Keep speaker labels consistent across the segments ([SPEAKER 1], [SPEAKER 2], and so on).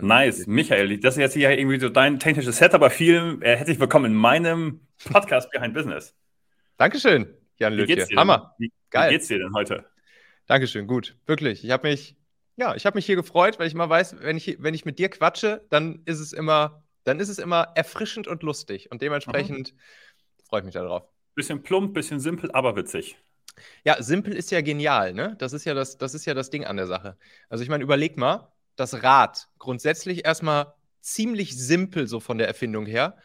[SPEAKER 1] Nice, Michael, das ist jetzt hier irgendwie so dein technisches Set, aber vielen äh, herzlich willkommen in meinem Podcast Behind Business.
[SPEAKER 2] Dankeschön, Jan Lötje.
[SPEAKER 1] Hammer. Wie, Geil. wie geht's dir denn heute?
[SPEAKER 2] Dankeschön, gut, wirklich. Ich habe mich, ja, ich habe mich hier gefreut, weil ich mal weiß, wenn ich, wenn ich mit dir quatsche, dann ist es immer, dann ist es immer erfrischend und lustig und dementsprechend mhm. freue ich mich darauf.
[SPEAKER 1] Bisschen plump, bisschen simpel, aber witzig.
[SPEAKER 2] Ja, simpel ist ja genial, ne? Das ist ja das, das ist ja das Ding an der Sache. Also ich meine, überleg mal, das Rad grundsätzlich erstmal ziemlich simpel so von der Erfindung her,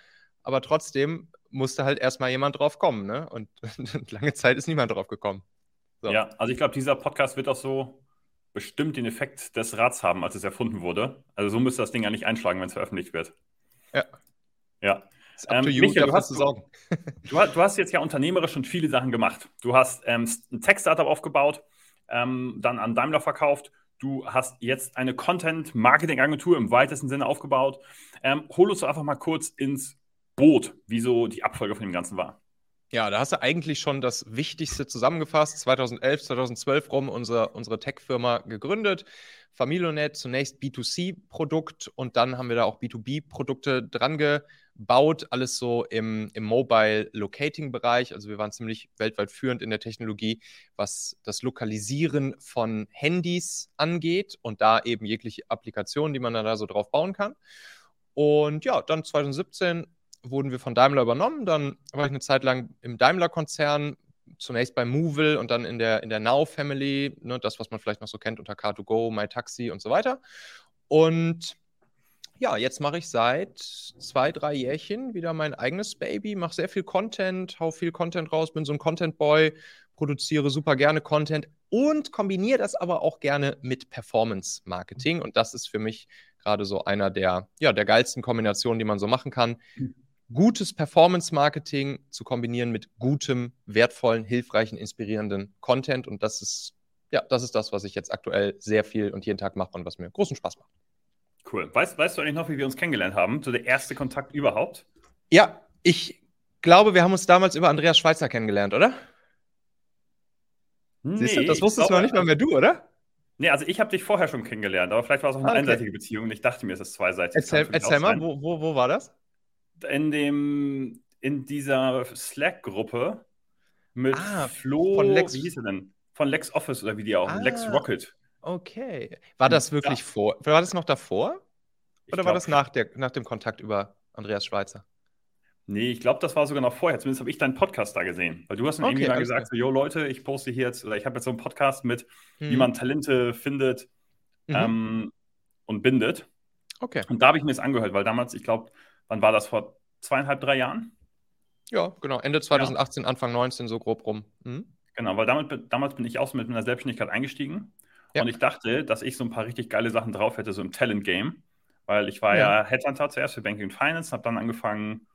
[SPEAKER 2] aber trotzdem musste halt erstmal jemand drauf kommen, ne? Und lange Zeit ist niemand drauf gekommen.
[SPEAKER 1] So. Ja, also ich glaube, dieser Podcast wird auch so bestimmt den Effekt des Rads haben, als es erfunden wurde. Also so müsste das Ding ja nicht einschlagen, wenn es veröffentlicht wird.
[SPEAKER 2] Ja.
[SPEAKER 1] Ja. Ähm, Michael, du, hast, du, du, hast jetzt ja unternehmerisch schon viele Sachen gemacht. Du hast ähm, ein Tech-Startup aufgebaut, ähm, dann an Daimler verkauft Du hast jetzt eine Content-Marketing-Agentur im weitesten Sinne aufgebaut. Ähm, hol uns doch einfach mal kurz ins Boot, wieso die Abfolge von dem Ganzen war.
[SPEAKER 2] Ja, da hast du eigentlich schon das Wichtigste zusammengefasst. 2011, 2012 rum unsere, unsere Tech-Firma gegründet. Familionet zunächst B2C-Produkt und dann haben wir da auch B2B-Produkte dran gebaut. Alles so im, im Mobile Locating-Bereich. Also wir waren ziemlich weltweit führend in der Technologie, was das Lokalisieren von Handys angeht und da eben jegliche Applikationen, die man da so drauf bauen kann. Und ja, dann 2017 wurden wir von Daimler übernommen. Dann war ich eine Zeit lang im Daimler-Konzern, zunächst bei Movil und dann in der, in der Now Family, ne, das, was man vielleicht noch so kennt unter Car2Go, MyTaxi und so weiter. Und ja, jetzt mache ich seit zwei, drei Jährchen wieder mein eigenes Baby, mache sehr viel Content, hau viel Content raus, bin so ein Content-Boy, produziere super gerne Content und kombiniere das aber auch gerne mit Performance-Marketing. Und das ist für mich gerade so einer der, ja, der geilsten Kombinationen, die man so machen kann. Gutes Performance-Marketing zu kombinieren mit gutem, wertvollen, hilfreichen, inspirierenden Content. Und das ist, ja, das ist das, was ich jetzt aktuell sehr viel und jeden Tag mache und was mir großen Spaß macht.
[SPEAKER 1] Cool. Weißt, weißt du eigentlich noch, wie wir uns kennengelernt haben? So der erste Kontakt überhaupt?
[SPEAKER 2] Ja, ich glaube, wir haben uns damals über Andreas Schweizer kennengelernt, oder? Nee, Siehst du, das wusstest glaube, du noch nicht mal mehr du, oder?
[SPEAKER 1] Nee, also ich habe dich vorher schon kennengelernt, aber vielleicht war es auch eine ah, okay. einseitige Beziehung und ich dachte mir, es ist zweiseitig.
[SPEAKER 2] Erzähl, erzähl mal, wo, wo, wo war das?
[SPEAKER 1] In dem in dieser Slack-Gruppe mit
[SPEAKER 2] ah,
[SPEAKER 1] Flo,
[SPEAKER 2] von Lex,
[SPEAKER 1] wie hieß er denn? Von Lex Office oder wie die auch, ah, Lex Rocket.
[SPEAKER 2] Okay. War das wirklich ja. vor? War das noch davor? Oder war das nach, der, nach dem Kontakt über Andreas Schweizer?
[SPEAKER 1] Nee, ich glaube, das war sogar noch vorher. Zumindest habe ich deinen Podcast da gesehen. Weil du hast mir okay, irgendwie mal gesagt, so, yo Leute, ich poste hier jetzt, oder ich habe jetzt so einen Podcast mit, hm. wie man Talente findet mhm. ähm, und bindet.
[SPEAKER 2] Okay.
[SPEAKER 1] Und da habe ich mir das angehört, weil damals, ich glaube, wann war das, vor zweieinhalb, drei Jahren?
[SPEAKER 2] Ja, genau, Ende 2018, ja. Anfang 19, so grob rum. Mhm.
[SPEAKER 1] Genau, weil damit, damals bin ich auch so mit meiner Selbstständigkeit eingestiegen. Ja. Und ich dachte, dass ich so ein paar richtig geile Sachen drauf hätte, so im Talent-Game. Weil ich war ja, ja Headhunter zuerst für Banking und Finance, habe dann angefangen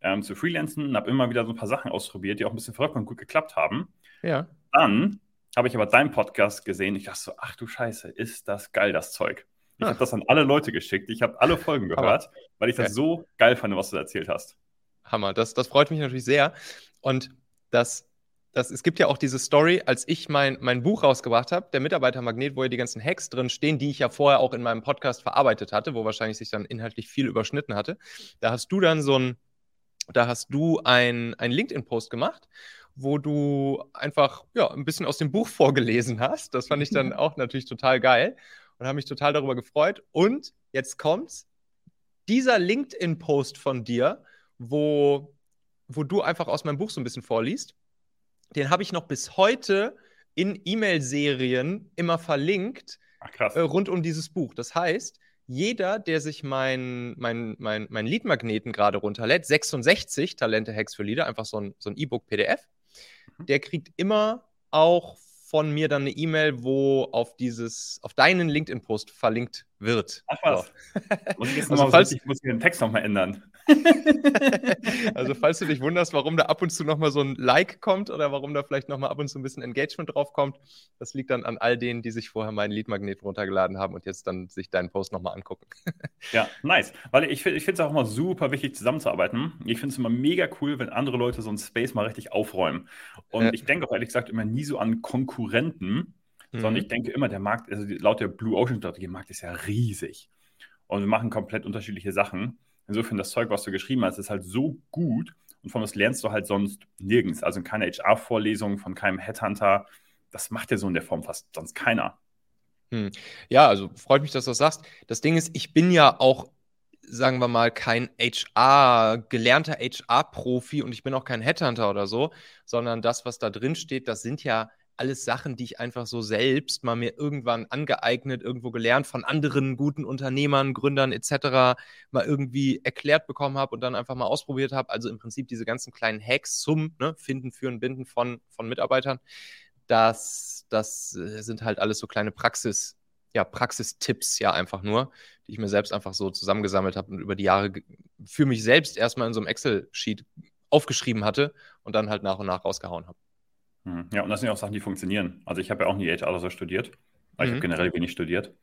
[SPEAKER 1] ähm, zu freelancen und habe immer wieder so ein paar Sachen ausprobiert, die auch ein bisschen verrückt und gut geklappt haben.
[SPEAKER 2] Ja.
[SPEAKER 1] Dann habe ich aber deinen Podcast gesehen. Ich dachte so, ach du Scheiße, ist das geil, das Zeug. Ich habe das an alle Leute geschickt. Ich habe alle Folgen gehört, Hammer. weil ich das ja. so geil fand, was du erzählt hast.
[SPEAKER 2] Hammer, das, das freut mich natürlich sehr. Und das, das, es gibt ja auch diese Story, als ich mein, mein Buch rausgebracht habe, der Mitarbeitermagnet, wo ja die ganzen Hacks drin stehen, die ich ja vorher auch in meinem Podcast verarbeitet hatte, wo wahrscheinlich sich dann inhaltlich viel überschnitten hatte. Da hast du dann so ein, da hast du ein, ein LinkedIn-Post gemacht wo du einfach ja, ein bisschen aus dem Buch vorgelesen hast. Das fand ich dann auch natürlich total geil und habe mich total darüber gefreut. Und jetzt kommt's. Dieser LinkedIn-Post von dir, wo, wo du einfach aus meinem Buch so ein bisschen vorliest, den habe ich noch bis heute in E-Mail-Serien immer verlinkt
[SPEAKER 1] Ach,
[SPEAKER 2] äh, rund um dieses Buch. Das heißt, jeder, der sich mein, mein, mein, mein Lead-Magneten gerade runterlädt, 66 Talente-Hacks für Leader, einfach so ein, so ein E-Book-PDF, mhm. der kriegt immer auch von mir dann eine E-Mail, wo auf dieses, auf deinen LinkedIn-Post verlinkt wird.
[SPEAKER 1] Ach was. So. Also nochmal, ich muss den Text nochmal ändern.
[SPEAKER 2] also falls du dich wunderst, warum da ab und zu nochmal so ein Like kommt oder warum da vielleicht nochmal ab und zu ein bisschen Engagement drauf kommt, das liegt dann an all denen, die sich vorher meinen Leadmagnet runtergeladen haben und jetzt dann sich deinen Post nochmal angucken.
[SPEAKER 1] ja, nice. Weil ich, ich finde es auch immer super wichtig, zusammenzuarbeiten. Ich finde es immer mega cool, wenn andere Leute so einen Space mal richtig aufräumen. Und äh. ich denke auch ehrlich gesagt immer nie so an Konkurrenten, mhm. sondern ich denke immer, der Markt, also laut der Blue Ocean Strategie, der Markt ist ja riesig. und wir machen komplett unterschiedliche Sachen. Insofern, das Zeug, was du geschrieben hast, ist halt so gut und von das lernst du halt sonst nirgends. Also in keiner HR-Vorlesung von keinem Headhunter. Das macht ja so in der Form fast sonst keiner.
[SPEAKER 2] Hm. Ja, also freut mich, dass du das sagst. Das Ding ist, ich bin ja auch, sagen wir mal, kein HR, gelernter HR-Profi und ich bin auch kein Headhunter oder so, sondern das, was da drin steht, das sind ja alles Sachen, die ich einfach so selbst mal mir irgendwann angeeignet, irgendwo gelernt, von anderen guten Unternehmern, Gründern etc. mal irgendwie erklärt bekommen habe und dann einfach mal ausprobiert habe. Also im Prinzip diese ganzen kleinen Hacks zum ne, Finden, Führen, Binden von, von Mitarbeitern. Das, das äh, sind halt alles so kleine Praxis, ja, Praxistipps ja einfach nur, die ich mir selbst einfach so zusammengesammelt habe und über die Jahre für mich selbst erstmal in so einem Excel-Sheet aufgeschrieben hatte und dann halt nach und nach rausgehauen habe.
[SPEAKER 1] Hm. Ja, und das sind ja auch Sachen, die funktionieren. Also ich habe ja auch nie HR oder so studiert. weil Ich mhm. habe generell wenig studiert.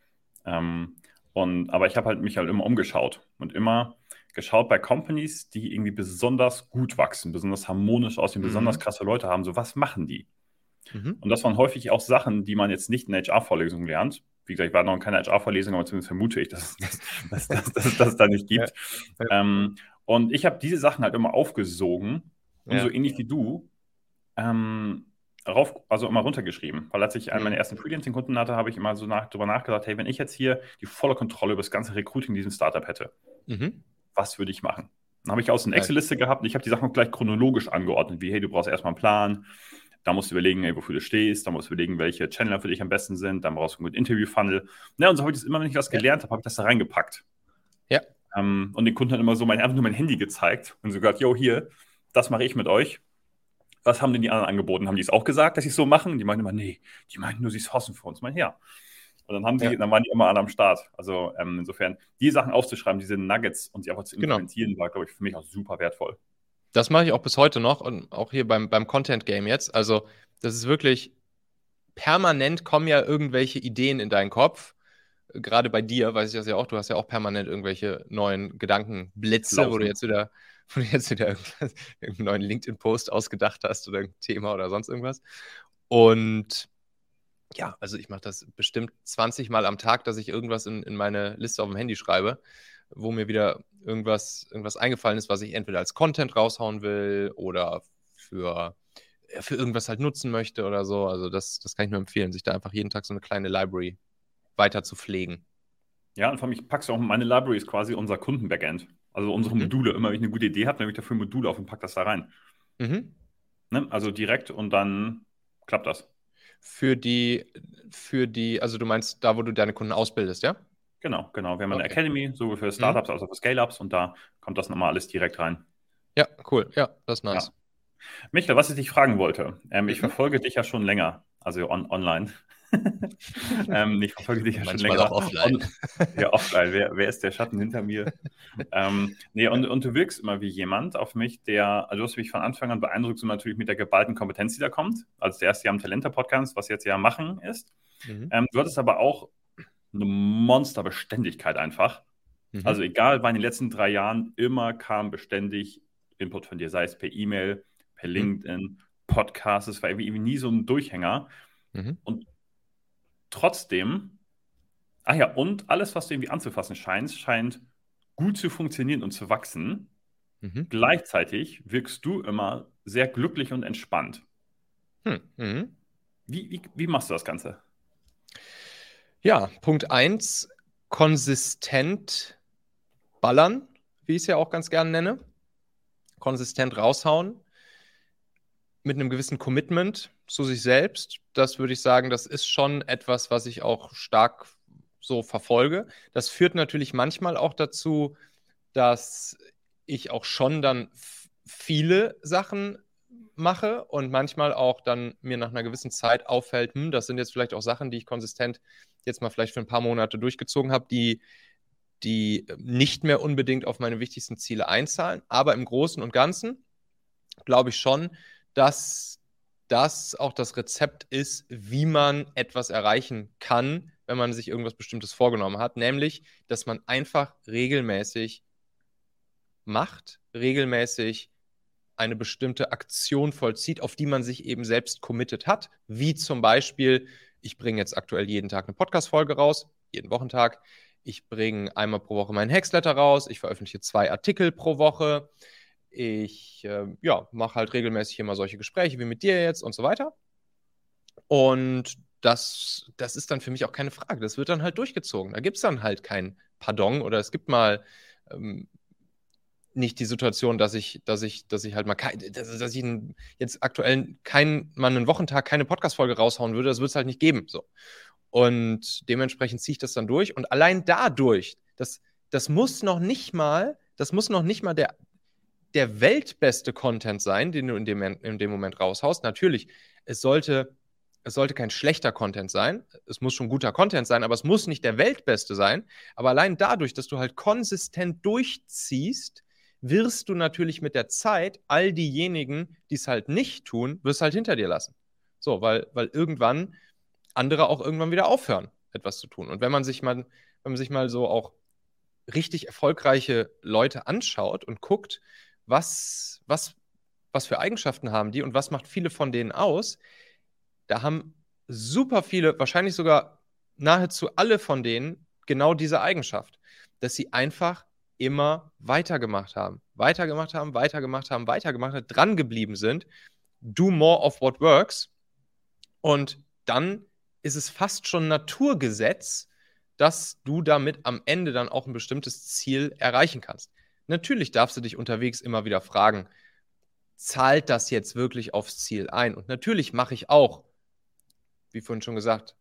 [SPEAKER 1] Ähm, und, aber ich habe halt mich halt immer umgeschaut und immer geschaut bei Companies, die irgendwie besonders gut wachsen, besonders harmonisch aussehen, mhm. besonders krasse Leute haben. So, was machen die? Mhm. Und das waren häufig auch Sachen, die man jetzt nicht in HR-Vorlesungen lernt. Wie gesagt, ich war noch in keiner HR-Vorlesung, aber zumindest vermute ich, dass es das, das, das, da nicht gibt. Ja. Ja. Ähm, und ich habe diese Sachen halt immer aufgesogen und ja. so ähnlich wie du ähm, rauf, also immer runtergeschrieben. Weil als ich einen meiner ersten Freelancing-Kunden hatte, habe ich immer so nach, darüber nachgedacht, hey, wenn ich jetzt hier die volle Kontrolle über das ganze Recruiting in diesem Startup hätte, mhm. was würde ich machen? Dann habe ich aus einer Excel-Liste gehabt und ich habe die Sachen gleich chronologisch angeordnet, wie, hey, du brauchst erstmal einen Plan, da musst du überlegen, ey, wofür du stehst, da musst du überlegen, welche Channel für dich am besten sind, dann brauchst du einen guten Interview-Funnel. Ja, und so habe ich das immer, wenn ich was gelernt habe, habe ich das da reingepackt. Ja. Ähm, und den Kunden hat immer so mein, einfach nur mein Handy gezeigt und so gesagt, yo, hier, das mache ich mit euch was haben denn die anderen angeboten? Haben die es auch gesagt, dass sie es so machen? Die meinen immer, nee, die meinen nur, sie sourcen für uns. Meine, ja. Und dann, haben die, ja. dann waren die immer alle am Start. Also ähm, insofern, die Sachen aufzuschreiben, diese Nuggets und sie einfach zu genau. implementieren, genau. war, glaube ich, für mich auch super wertvoll.
[SPEAKER 2] Das mache ich auch bis heute noch und auch hier beim, beim Content Game jetzt. Also, das ist wirklich permanent kommen ja irgendwelche Ideen in deinen Kopf. Gerade bei dir weiß ich das ja auch. Du hast ja auch permanent irgendwelche neuen Gedankenblitze, Laufen. wo du jetzt wieder wo du jetzt wieder irgendeinen neuen LinkedIn-Post ausgedacht hast oder ein Thema oder sonst irgendwas. Und ja, also ich mache das bestimmt 20 Mal am Tag, dass ich irgendwas in, in meine Liste auf dem Handy schreibe, wo mir wieder irgendwas, irgendwas eingefallen ist, was ich entweder als Content raushauen will oder für, für irgendwas halt nutzen möchte oder so. Also das, das kann ich nur empfehlen, sich da einfach jeden Tag so eine kleine Library weiter zu pflegen.
[SPEAKER 1] Ja, und vor allem, ich packe es auch, meine Library ist quasi unser Kunden-Backend. Also unsere mhm. Module. Immer wenn ich eine gute Idee habe, nehme ich dafür Module auf und packe das da rein. Mhm. Ne? Also direkt und dann klappt das.
[SPEAKER 2] Für die, für die, also du meinst da, wo du deine Kunden ausbildest, ja?
[SPEAKER 1] Genau, genau. Wir haben okay. eine Academy, sowohl für Startups mhm. als auch für Scale-Ups und da kommt das nochmal alles direkt rein.
[SPEAKER 2] Ja, cool. Ja, das ist nice. Ja.
[SPEAKER 1] Michael, was ich dich fragen wollte, ähm, ich mhm. verfolge dich ja schon länger, also on online. ähm, ich verfolge dich ja schon länger.
[SPEAKER 2] Auch offline.
[SPEAKER 1] ja, offline. Wer, wer, ist der Schatten hinter mir? ähm, nee, und, und du wirkst immer wie jemand auf mich, der, also du hast mich von Anfang an beeindruckt, so natürlich mit der geballten Kompetenz, die da kommt. Also der erste Jahr am Talente-Podcast, was jetzt ja machen ist. Mhm. Ähm, du hattest aber auch eine Monsterbeständigkeit einfach. Mhm. Also egal, bei den letzten drei Jahren immer kam beständig Input von dir, sei es per E-Mail, per mhm. LinkedIn, mhm. Podcast, es war irgendwie nie so ein Durchhänger. Mhm. Und trotzdem, ach ja, und alles, was du irgendwie anzufassen scheinst, scheint gut zu funktionieren und zu wachsen. Mhm. Gleichzeitig wirkst du immer sehr glücklich und entspannt. Hm. Mhm. Wie, wie, wie machst du das Ganze?
[SPEAKER 2] Ja, Punkt 1, konsistent ballern, wie ich es ja auch ganz gerne nenne. Konsistent raushauen mit einem gewissen Commitment zu sich selbst. Das würde ich sagen, das ist schon etwas, was ich auch stark so verfolge. Das führt natürlich manchmal auch dazu, dass ich auch schon dann viele Sachen mache und manchmal auch dann mir nach einer gewissen Zeit auffällt, hm, das sind jetzt vielleicht auch Sachen, die ich konsistent jetzt mal vielleicht für ein paar Monate durchgezogen habe, die, die nicht mehr unbedingt auf meine wichtigsten Ziele einzahlen. Aber im Großen und Ganzen glaube ich schon, dass das auch das Rezept ist, wie man etwas erreichen kann, wenn man sich irgendwas Bestimmtes vorgenommen hat, nämlich, dass man einfach regelmäßig macht, regelmäßig eine bestimmte Aktion vollzieht, auf die man sich eben selbst committed hat, wie zum Beispiel, ich bringe jetzt aktuell jeden Tag eine Podcast-Folge raus, jeden Wochentag. Ich bringe einmal pro Woche meinen Hexletter raus. Ich veröffentliche zwei Artikel pro Woche. Ich äh, ja, mache halt regelmäßig immer solche Gespräche wie mit dir jetzt und so weiter. Und das, das ist dann für mich auch keine Frage. Das wird dann halt durchgezogen. Da gibt es dann halt kein Pardon oder es gibt mal ähm, nicht die Situation, dass ich, dass ich, dass ich halt mal kein, dass, dass ich jetzt aktuell kein, mal einen Wochentag keine Podcast-Folge raushauen würde, das wird es halt nicht geben. So. Und dementsprechend ziehe ich das dann durch. Und allein dadurch, das, das muss noch nicht mal, das muss noch nicht mal der, der weltbeste Content sein, den du in dem, in dem Moment raushaust. Natürlich, es sollte, es sollte kein schlechter Content sein. Es muss schon guter Content sein, aber es muss nicht der weltbeste sein. Aber allein dadurch, dass du halt konsistent durchziehst, wirst du natürlich mit der Zeit all diejenigen, die es halt nicht tun, wirst halt hinter dir lassen. So, weil, weil irgendwann andere auch irgendwann wieder aufhören, etwas zu tun. Und wenn man sich mal, wenn man sich mal so auch richtig erfolgreiche Leute anschaut und guckt, was, was, was für Eigenschaften haben die und was macht viele von denen aus, da haben super viele, wahrscheinlich sogar nahezu alle von denen genau diese Eigenschaft, dass sie einfach immer weitergemacht haben, weitergemacht haben, weitergemacht haben, weitergemacht haben, dran geblieben sind. Do more of what works. Und dann ist es fast schon Naturgesetz, dass du damit am Ende dann auch ein bestimmtes Ziel erreichen kannst. Natürlich darfst du dich unterwegs immer wieder fragen, zahlt das jetzt wirklich aufs Ziel ein? Und natürlich mache ich auch, wie vorhin schon gesagt,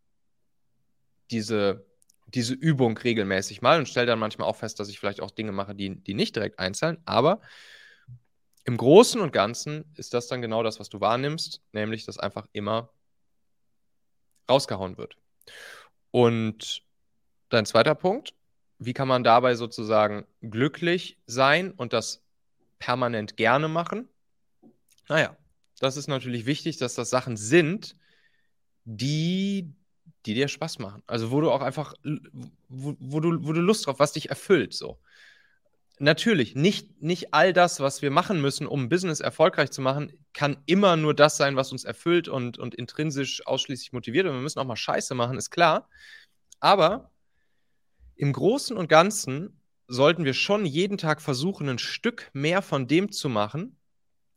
[SPEAKER 2] diese diese Übung regelmäßig mal und stelle dann manchmal auch fest, dass ich vielleicht auch Dinge mache, die, die nicht direkt einzahlen. Aber im Großen und Ganzen ist das dann genau das, was du wahrnimmst, nämlich dass einfach immer rausgehauen wird. Und dein zweiter Punkt, wie kann man dabei sozusagen glücklich sein und das permanent gerne machen? Naja, das ist natürlich wichtig, dass das Sachen sind, die die dir Spaß machen. Also wo du auch einfach, wo, wo, du, wo du Lust drauf, was dich erfüllt, so. Natürlich, nicht, nicht all das, was wir machen müssen, um Business erfolgreich zu machen, kann immer nur das sein, was uns erfüllt und, und intrinsisch ausschließlich motiviert. Und wir müssen auch mal Scheiße machen, ist klar. Aber im Großen und Ganzen sollten wir schon jeden Tag versuchen, ein Stück mehr von dem zu machen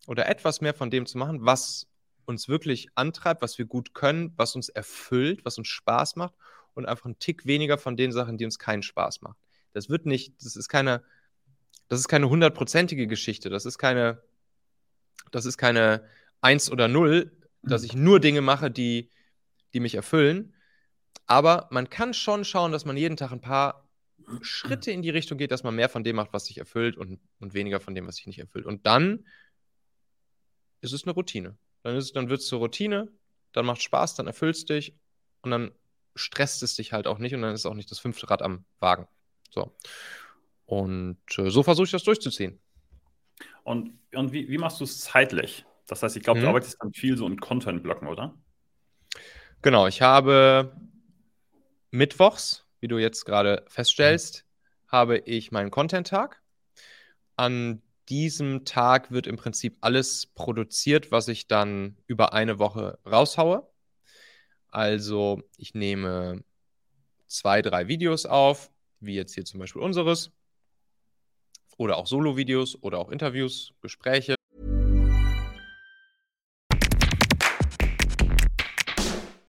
[SPEAKER 2] oder etwas mehr von dem zu machen, was uns wirklich antreibt, was wir gut können, was uns erfüllt, was uns Spaß macht und einfach einen Tick weniger von den Sachen, die uns keinen Spaß machen. Das wird nicht, das ist keine, das ist keine hundertprozentige Geschichte. Das ist keine, das ist keine Eins oder Null, dass ich nur Dinge mache, die, die mich erfüllen. Aber man kann schon schauen, dass man jeden Tag ein paar Schritte in die Richtung geht, dass man mehr von dem macht, was sich erfüllt und, und weniger von dem, was sich nicht erfüllt. Und dann ist es eine Routine. Dann, dann wird es zur Routine, dann macht Spaß, dann erfüllst dich und dann stresst es dich halt auch nicht und dann ist auch nicht das fünfte Rad am Wagen. So. Und äh, so versuche ich das durchzuziehen.
[SPEAKER 1] Und, und wie, wie machst du es zeitlich? Das heißt, ich glaube, mhm. du arbeitest dann viel so in Content-Blöcken, oder?
[SPEAKER 2] Genau, ich habe mittwochs, wie du jetzt gerade feststellst, mhm. habe ich meinen Content-Tag. An diesem Tag wird im Prinzip alles produziert, was ich dann über eine Woche raushaue. Also ich nehme zwei, drei Videos auf, wie jetzt hier zum Beispiel unseres, oder auch Solo-Videos oder auch Interviews, Gespräche.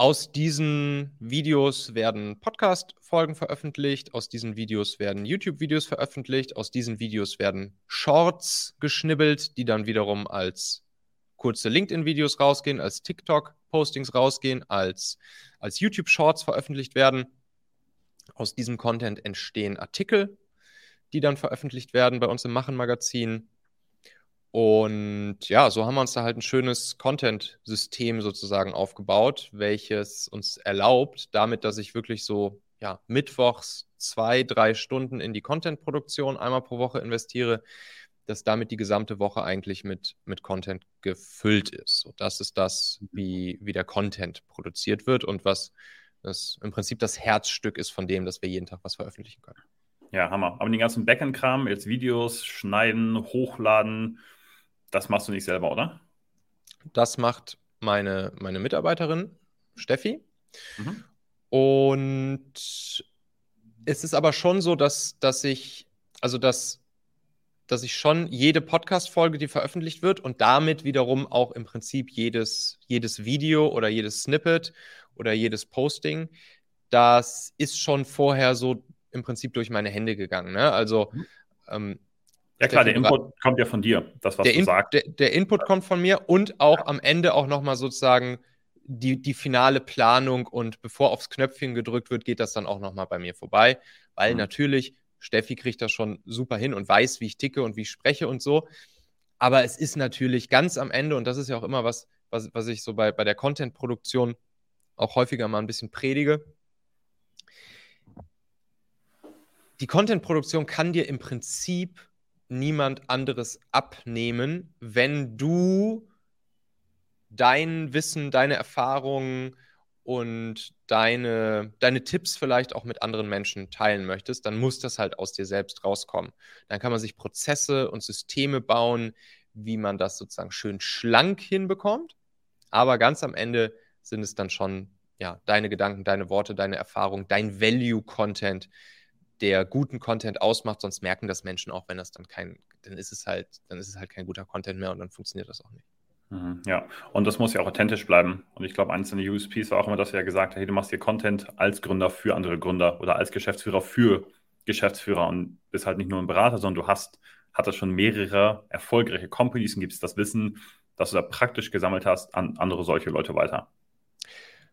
[SPEAKER 2] Aus diesen Videos werden Podcast-Folgen veröffentlicht, aus diesen Videos werden YouTube-Videos veröffentlicht, aus diesen Videos werden Shorts geschnibbelt, die dann wiederum als kurze LinkedIn-Videos rausgehen, als TikTok-Postings rausgehen, als, als YouTube-Shorts veröffentlicht werden. Aus diesem Content entstehen Artikel, die dann veröffentlicht werden bei uns im Machen-Magazin. Und ja, so haben wir uns da halt ein schönes Content-System sozusagen aufgebaut, welches uns erlaubt, damit, dass ich wirklich so ja, mittwochs zwei, drei Stunden in die Content-Produktion einmal pro Woche investiere, dass damit die gesamte Woche eigentlich mit, mit Content gefüllt ist. So, das ist das, wie, wie der Content produziert wird und was das im Prinzip das Herzstück ist von dem, dass wir jeden Tag was veröffentlichen können.
[SPEAKER 1] Ja, Hammer. Aber den ganzen Backend-Kram, jetzt Videos schneiden, hochladen, das machst du nicht selber, oder?
[SPEAKER 2] Das macht meine, meine Mitarbeiterin Steffi. Mhm. Und es ist aber schon so, dass, dass ich, also dass, dass ich schon jede Podcast-Folge, die veröffentlicht wird und damit wiederum auch im Prinzip jedes, jedes Video oder jedes Snippet oder jedes Posting, das ist schon vorher so im Prinzip durch meine Hände gegangen. Ne? Also mhm. ähm,
[SPEAKER 1] ja klar, der Input kommt ja von dir, das, was
[SPEAKER 2] der
[SPEAKER 1] du
[SPEAKER 2] In
[SPEAKER 1] sagst.
[SPEAKER 2] Der, der, Input kommt von mir und auch am Ende auch nochmal sozusagen die, die finale Planung und bevor aufs Knöpfchen gedrückt wird, geht das dann auch nochmal bei mir vorbei, weil mhm. natürlich Steffi kriegt das schon super hin und weiß, wie ich ticke und wie ich spreche und so. Aber es ist natürlich ganz am Ende, und das ist ja auch immer was, was, was ich so bei, bei der Content-Produktion auch häufiger mal ein bisschen predige. Die Content-Produktion kann dir im Prinzip niemand anderes abnehmen, wenn du dein Wissen, deine Erfahrungen und deine, deine Tipps vielleicht auch mit anderen Menschen teilen möchtest, dann muss das halt aus dir selbst rauskommen. Dann kann man sich Prozesse und Systeme bauen, wie man das sozusagen schön schlank hinbekommt. Aber ganz am Ende sind es dann schon ja, deine Gedanken, deine Worte, deine Erfahrung, dein Value-Content, der guten Content ausmacht, sonst merken das Menschen auch, wenn das dann kein, dann ist es halt, dann ist es halt kein guter Content mehr und dann funktioniert das auch nicht.
[SPEAKER 1] Mhm, ja, und das muss ja auch authentisch bleiben. Und ich glaube, eines der USPs war auch immer, dass wir ja gesagt haben, hey, du machst hier Content als Gründer für andere Gründer oder als Geschäftsführer für Geschäftsführer und bist halt nicht nur ein Berater, sondern du hast, hattest schon mehrere erfolgreiche Companies und gibst das Wissen, das du da praktisch gesammelt hast, an andere solche Leute weiter.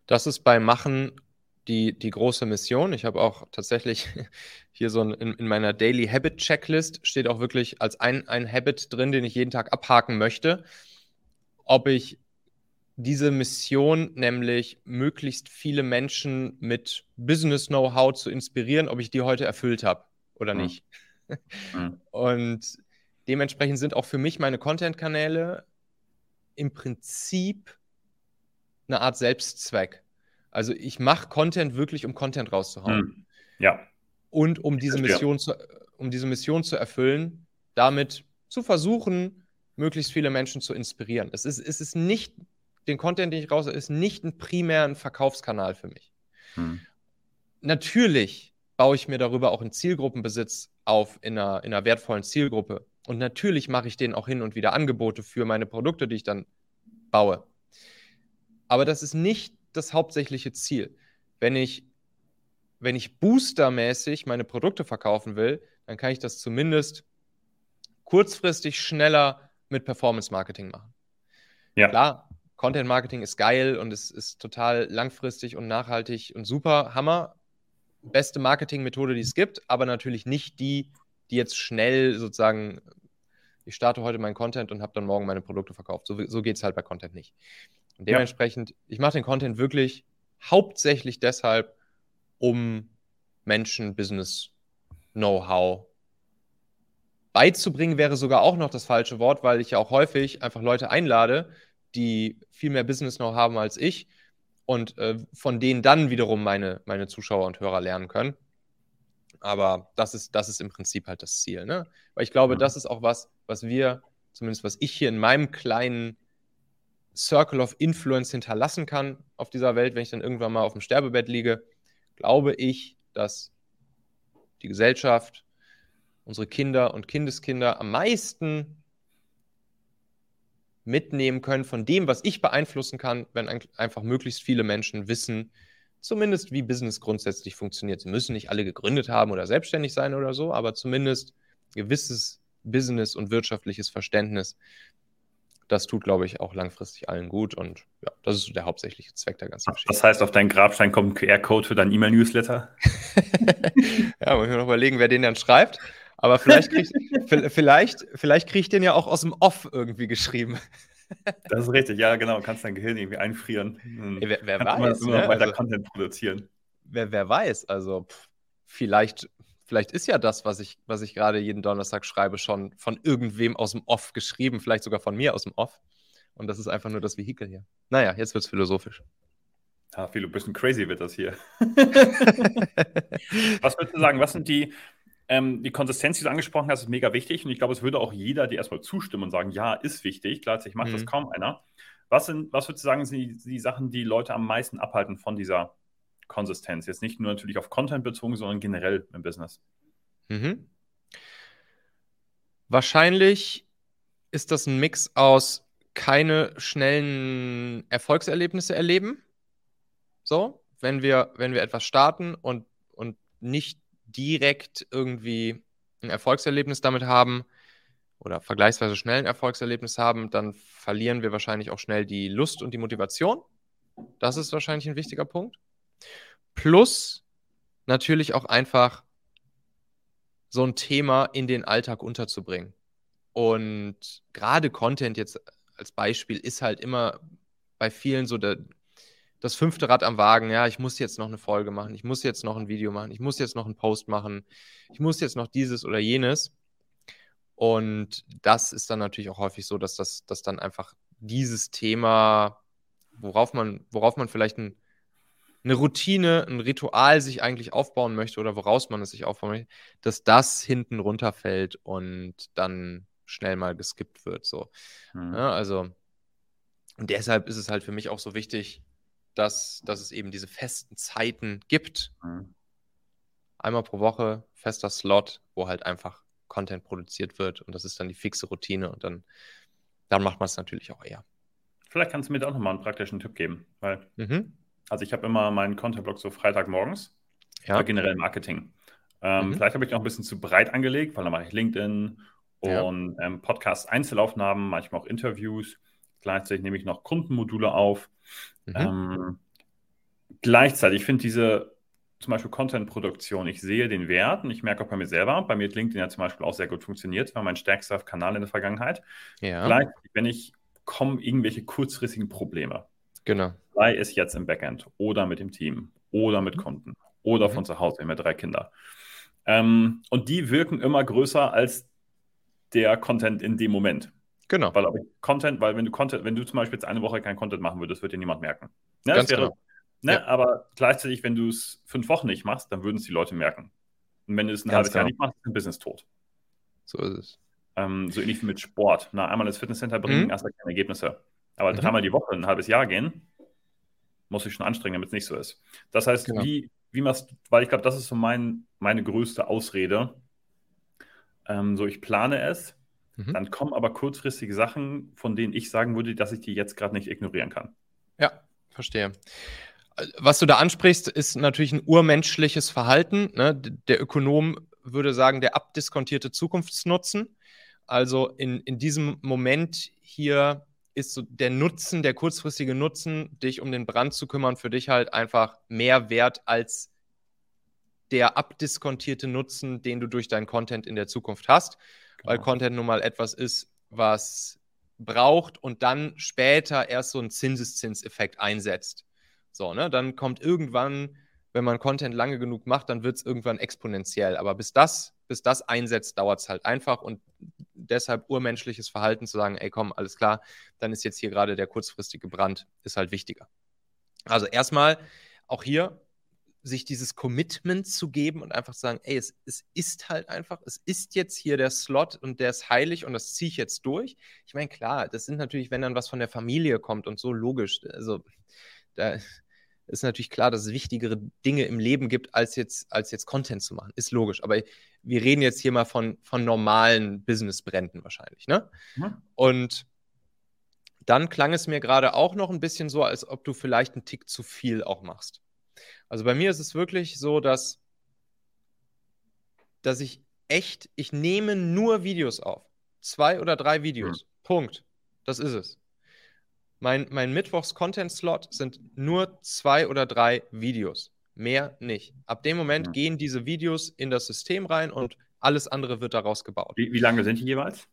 [SPEAKER 2] Das ist beim Machen die, die große Mission. Ich habe auch tatsächlich hier so ein, in, in, meiner Daily Habit Checklist steht auch wirklich als ein, ein Habit drin, den ich jeden Tag abhaken möchte, ob ich diese Mission, nämlich möglichst viele Menschen mit Business Know-how zu inspirieren, ob ich die heute erfüllt habe oder mhm. nicht. Mhm. Und dementsprechend sind auch für mich meine Content-Kanäle im Prinzip eine Art Selbstzweck. Also ich mache Content wirklich, um Content rauszuhauen. Hm.
[SPEAKER 1] Ja.
[SPEAKER 2] Und um diese, Mission zu, um diese Mission zu erfüllen, damit zu versuchen, möglichst viele Menschen zu inspirieren. Es ist, es ist nicht, den Content, den ich raus, ist nicht ein primären Verkaufskanal für mich. Hm. Natürlich baue ich mir darüber auch einen Zielgruppenbesitz auf in einer, in einer wertvollen Zielgruppe. Und natürlich mache ich denen auch hin und wieder Angebote für meine Produkte, die ich dann baue. Aber das ist nicht das hauptsächliche Ziel. Wenn ich, wenn ich boostermäßig meine Produkte verkaufen will, dann kann ich das zumindest kurzfristig schneller mit Performance Marketing machen. Ja. Klar, Content Marketing ist geil und es ist total langfristig und nachhaltig und super, Hammer. Beste Marketingmethode, die es gibt, aber natürlich nicht die, die jetzt schnell sozusagen, ich starte heute meinen Content und habe dann morgen meine Produkte verkauft. So, so geht es halt bei Content nicht. Und dementsprechend, ja. ich mache den Content wirklich hauptsächlich deshalb, um Menschen Business Know-how beizubringen, wäre sogar auch noch das falsche Wort, weil ich ja auch häufig einfach Leute einlade, die viel mehr Business Know haben als ich und äh, von denen dann wiederum meine, meine Zuschauer und Hörer lernen können. Aber das ist, das ist im Prinzip halt das Ziel. Ne? Weil ich glaube, das ist auch was, was wir, zumindest was ich hier in meinem kleinen Circle of Influence hinterlassen kann auf dieser Welt, wenn ich dann irgendwann mal auf dem Sterbebett liege, glaube ich, dass die Gesellschaft, unsere Kinder und Kindeskinder am meisten mitnehmen können von dem, was ich beeinflussen kann, wenn einfach möglichst viele Menschen wissen, zumindest wie Business grundsätzlich funktioniert. Sie müssen nicht alle gegründet haben oder selbstständig sein oder so, aber zumindest gewisses Business und wirtschaftliches Verständnis. Das tut, glaube ich, auch langfristig allen gut und ja, das ist der hauptsächliche Zweck der ganzen
[SPEAKER 1] Geschichte. Das heißt, auf deinen Grabstein kommt ein QR-Code für dein E-Mail-Newsletter?
[SPEAKER 2] ja, muss ich mir noch überlegen, wer den dann schreibt. Aber vielleicht kriege ich, vielleicht, vielleicht krieg ich den ja auch aus dem Off irgendwie geschrieben.
[SPEAKER 1] Das ist richtig, ja, genau. Du kannst dein Gehirn irgendwie einfrieren.
[SPEAKER 2] Ey, wer, wer weiß.
[SPEAKER 1] Immer, immer ne? weiter also, Content produzieren.
[SPEAKER 2] Wer, wer weiß, also pff, vielleicht, vielleicht ist ja das, was ich, was ich gerade jeden Donnerstag schreibe, schon von irgendwem aus dem Off geschrieben, vielleicht sogar von mir aus dem Off. Und das ist einfach nur das Vehikel hier. Naja, jetzt wird es philosophisch.
[SPEAKER 1] Ja, viel ein bisschen crazy wird das hier. was würdest du sagen, was sind die, ähm, die Konsistenz, die du angesprochen hast, ist mega wichtig und ich glaube, es würde auch jeder dir erstmal zustimmen und sagen, ja, ist wichtig. Gleichzeitig macht mhm. das kaum einer. Was, sind, was würdest du sagen, sind die, die, Sachen, die Leute am meisten abhalten von dieser Konsistenz? Jetzt nicht nur natürlich auf Content bezogen, sondern generell im Business.
[SPEAKER 2] Mhm. Wahrscheinlich ist das ein Mix aus keine schnellen Erfolgserlebnisse erleben. So, wenn wir, wenn wir etwas starten und, und nicht direkt irgendwie ein Erfolgserlebnis damit haben oder vergleichsweise schnell ein Erfolgserlebnis haben, dann verlieren wir wahrscheinlich auch schnell die Lust und die Motivation. Das ist wahrscheinlich ein wichtiger Punkt. Plus natürlich auch einfach so ein Thema in den Alltag unterzubringen. Und gerade Content jetzt als Beispiel ist halt immer bei vielen so der, das fünfte Rad am Wagen, ja, ich muss jetzt noch eine Folge machen, ich muss jetzt noch ein Video machen, ich muss jetzt noch einen Post machen, ich muss jetzt noch dieses oder jenes. Und das ist dann natürlich auch häufig so, dass das dass dann einfach dieses Thema, worauf man, worauf man vielleicht ein, eine Routine, ein Ritual sich eigentlich aufbauen möchte oder woraus man es sich aufbauen möchte, dass das hinten runterfällt und dann schnell mal geskippt wird. So. Mhm. Ja, also, und deshalb ist es halt für mich auch so wichtig, dass, dass es eben diese festen Zeiten gibt. Mhm. Einmal pro Woche, fester Slot, wo halt einfach Content produziert wird und das ist dann die fixe Routine und dann, dann macht man es natürlich auch eher.
[SPEAKER 1] Vielleicht kannst du mir da auch nochmal einen praktischen Tipp geben, weil, mhm. Also ich habe immer meinen Content-Blog so Freitagmorgens, ja. generell Marketing. Ähm, mhm. Vielleicht habe ich noch ein bisschen zu breit angelegt, weil dann mache ich LinkedIn und ja. ähm, Podcast-Einzelaufnahmen, manchmal auch Interviews. Gleichzeitig nehme ich noch Kundenmodule auf. Mhm. Ähm, gleichzeitig finde diese zum Beispiel Content-Produktion, ich sehe den Wert und ich merke auch bei mir selber, bei mir hat LinkedIn ja zum Beispiel auch sehr gut funktioniert, war mein stärkster Kanal in der Vergangenheit. Ja. Gleichzeitig, wenn ich kommen irgendwelche kurzfristigen Probleme.
[SPEAKER 2] Genau.
[SPEAKER 1] Sei es jetzt im Backend oder mit dem Team oder mit mhm. Kunden oder mhm. von zu Hause, wir haben ja drei Kinder. Ähm, und die wirken immer größer als der Content in dem Moment.
[SPEAKER 2] Genau.
[SPEAKER 1] Weil Content, weil wenn du Content, wenn du zum Beispiel jetzt eine Woche kein Content machen würdest, würde dir niemand merken.
[SPEAKER 2] Ne? Ganz wäre, genau.
[SPEAKER 1] Ne? Ja. Aber gleichzeitig, wenn du es fünf Wochen nicht machst, dann würden es die Leute merken. Und wenn du es ein Ganz halbes genau. Jahr nicht machst, ist dein Business tot.
[SPEAKER 2] So ist es.
[SPEAKER 1] Ähm, so ähnlich wie mit Sport. Na, einmal ins Fitnesscenter bringen, mhm. erst keine Ergebnisse. Aber mhm. dreimal die Woche ein halbes Jahr gehen, muss ich schon anstrengen, damit es nicht so ist. Das heißt, genau. wie, wie machst du, weil ich glaube, das ist so mein, meine größte Ausrede. Ähm, so, ich plane es, Mhm. Dann kommen aber kurzfristige Sachen, von denen ich sagen würde, dass ich die jetzt gerade nicht ignorieren kann.
[SPEAKER 2] Ja, verstehe. Was du da ansprichst, ist natürlich ein urmenschliches Verhalten. Ne? Der Ökonom würde sagen, der abdiskontierte Zukunftsnutzen. Also in, in diesem Moment hier ist so der Nutzen, der kurzfristige Nutzen, dich um den Brand zu kümmern, für dich halt einfach mehr wert als der abdiskontierte Nutzen, den du durch deinen Content in der Zukunft hast weil genau. Content nun mal etwas ist, was braucht und dann später erst so einen Zinseszinseffekt einsetzt. So, ne? Dann kommt irgendwann, wenn man Content lange genug macht, dann wird es irgendwann exponentiell. Aber bis das, bis das einsetzt, dauert es halt einfach und deshalb urmenschliches Verhalten zu sagen, ey komm, alles klar, dann ist jetzt hier gerade der kurzfristige Brand, ist halt wichtiger. Also erstmal auch hier sich dieses Commitment zu geben und einfach zu sagen, ey, es, es ist halt einfach, es ist jetzt hier der Slot und der ist heilig und das ziehe ich jetzt durch. Ich meine, klar, das sind natürlich, wenn dann was von der Familie kommt und so logisch, also da ist natürlich klar, dass es wichtigere Dinge im Leben gibt, als jetzt, als jetzt Content zu machen. Ist logisch. Aber wir reden jetzt hier mal von, von normalen Business-Bränden wahrscheinlich, ne? Mhm. Und dann klang es mir gerade auch noch ein bisschen so, als ob du vielleicht einen Tick zu viel auch machst. Also bei mir ist es wirklich so, dass, dass ich echt, ich nehme nur Videos auf. Zwei oder drei Videos. Mhm. Punkt. Das ist es. Mein, mein Mittwochs-Content-Slot sind nur zwei oder drei Videos. Mehr nicht. Ab dem Moment mhm. gehen diese Videos in das System rein und alles andere wird daraus gebaut.
[SPEAKER 1] Wie, wie lange sind die jeweils?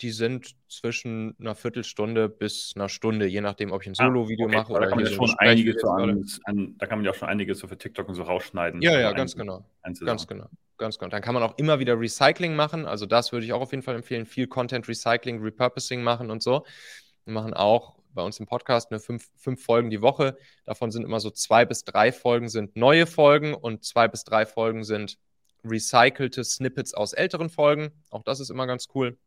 [SPEAKER 2] Die sind zwischen einer Viertelstunde bis einer Stunde, je nachdem, ob ich ein ah, Solo-Video ah, okay. mache
[SPEAKER 1] oder da kann, man schon einiges so an, an, da kann man ja auch schon einiges so für TikTok und so rausschneiden.
[SPEAKER 2] Ja, ja, ganz genau. Ganz genau. Ganz genau. Dann kann man auch immer wieder Recycling machen. Also das würde ich auch auf jeden Fall empfehlen. Viel Content Recycling, Repurposing machen und so. Wir machen auch bei uns im Podcast eine fünf, fünf Folgen die Woche. Davon sind immer so zwei bis drei Folgen sind neue Folgen und zwei bis drei Folgen sind recycelte Snippets aus älteren Folgen. Auch das ist immer ganz cool.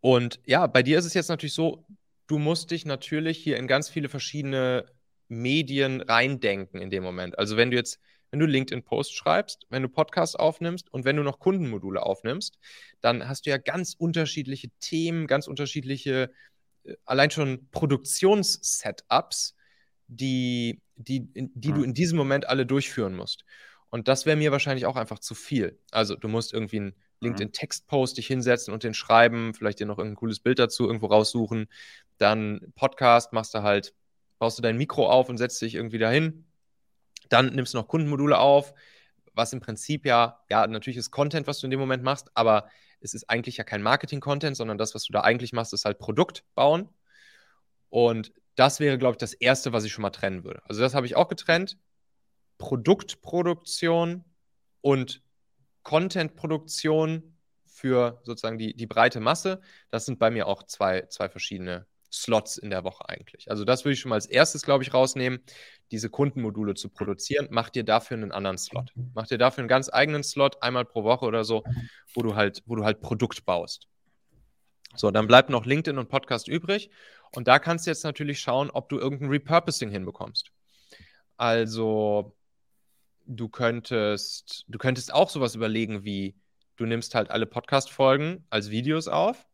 [SPEAKER 2] Und ja, bei dir ist es jetzt natürlich so, du musst dich natürlich hier in ganz viele verschiedene Medien reindenken in dem Moment. Also wenn du jetzt, wenn du LinkedIn-Post schreibst, wenn du Podcast aufnimmst und wenn du noch Kundenmodule aufnimmst, dann hast du ja ganz unterschiedliche Themen, ganz unterschiedliche, allein schon Produktions-Setups, die, die, die du in diesem Moment alle durchführen musst. Und das wäre mir wahrscheinlich auch einfach zu viel. Also du musst irgendwie einen LinkedIn-Textpost dich hinsetzen und den schreiben, vielleicht dir noch irgendein cooles Bild dazu irgendwo raussuchen. Dann Podcast machst du halt, baust du dein Mikro auf und setzt dich irgendwie dahin. Dann nimmst du noch Kundenmodule auf, was im Prinzip ja, ja, natürlich ist Content, was du in dem Moment machst, aber es ist eigentlich ja kein Marketing-Content, sondern das, was du da eigentlich machst, ist halt Produkt bauen. Und das wäre, glaube ich, das Erste, was ich schon mal trennen würde. Also das habe ich auch getrennt. Produktproduktion und Contentproduktion für sozusagen die, die breite Masse. Das sind bei mir auch zwei, zwei verschiedene Slots in der Woche eigentlich. Also das würde ich schon mal als erstes, glaube ich, rausnehmen, diese Kundenmodule zu produzieren. Mach dir dafür einen anderen Slot. Mach dir dafür einen ganz eigenen Slot, einmal pro Woche oder so, wo du halt, wo du halt Produkt baust. So, dann bleibt noch LinkedIn und Podcast übrig. Und da kannst du jetzt natürlich schauen, ob du irgendein Repurposing hinbekommst. Also du könntest, du könntest auch sowas überlegen wie, du nimmst halt alle Podcast-Folgen als Videos auf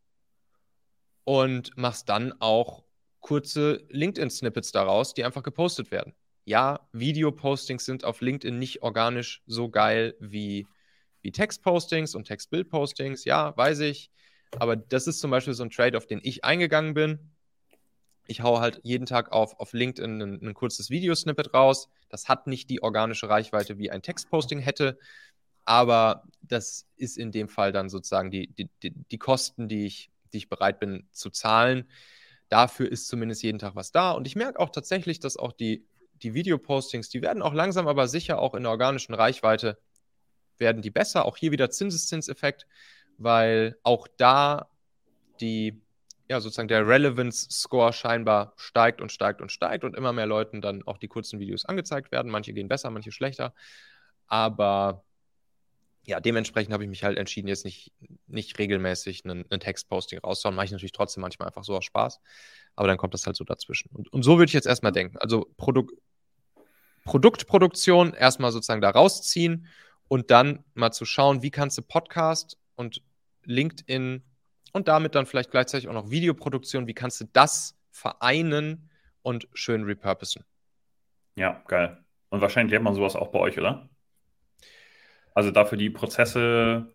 [SPEAKER 2] und machst dann auch kurze LinkedIn-Snippets daraus, die einfach gepostet werden. Ja, Videopostings sind auf LinkedIn nicht organisch so geil wie, wie Textpostings und Textbild-Postings. Ja, weiß ich. Aber das ist zum Beispiel so ein Trade, auf den ich eingegangen bin ich haue halt jeden Tag auf, auf LinkedIn ein, ein kurzes Videosnippet raus. Das hat nicht die organische Reichweite, wie ein Textposting hätte, aber das ist in dem Fall dann sozusagen die, die, die, die Kosten, die ich, die ich bereit bin zu zahlen. Dafür ist zumindest jeden Tag was da. Und ich merke auch tatsächlich, dass auch die, die Videopostings, die werden auch langsam, aber sicher auch in der organischen Reichweite, werden die besser. Auch hier wieder Zinseszinseffekt, weil auch da die ja, sozusagen der Relevance-Score scheinbar steigt und steigt und steigt und immer mehr Leuten dann auch die kurzen Videos angezeigt werden. Manche gehen besser, manche schlechter. Aber ja, dementsprechend habe ich mich halt entschieden, jetzt nicht, nicht regelmäßig einen, einen Textposting rauszuhauen. Mache ich natürlich trotzdem manchmal einfach so aus Spaß. Aber dann kommt das halt so dazwischen. Und, und so würde ich jetzt erstmal denken. Also Produk Produktproduktion erstmal sozusagen da rausziehen und dann mal zu schauen, wie kannst du Podcast und LinkedIn und damit dann vielleicht gleichzeitig auch noch Videoproduktion. Wie kannst du das vereinen und schön repurposen?
[SPEAKER 1] Ja, geil. Und wahrscheinlich hat man sowas auch bei euch, oder? Also dafür die Prozesse.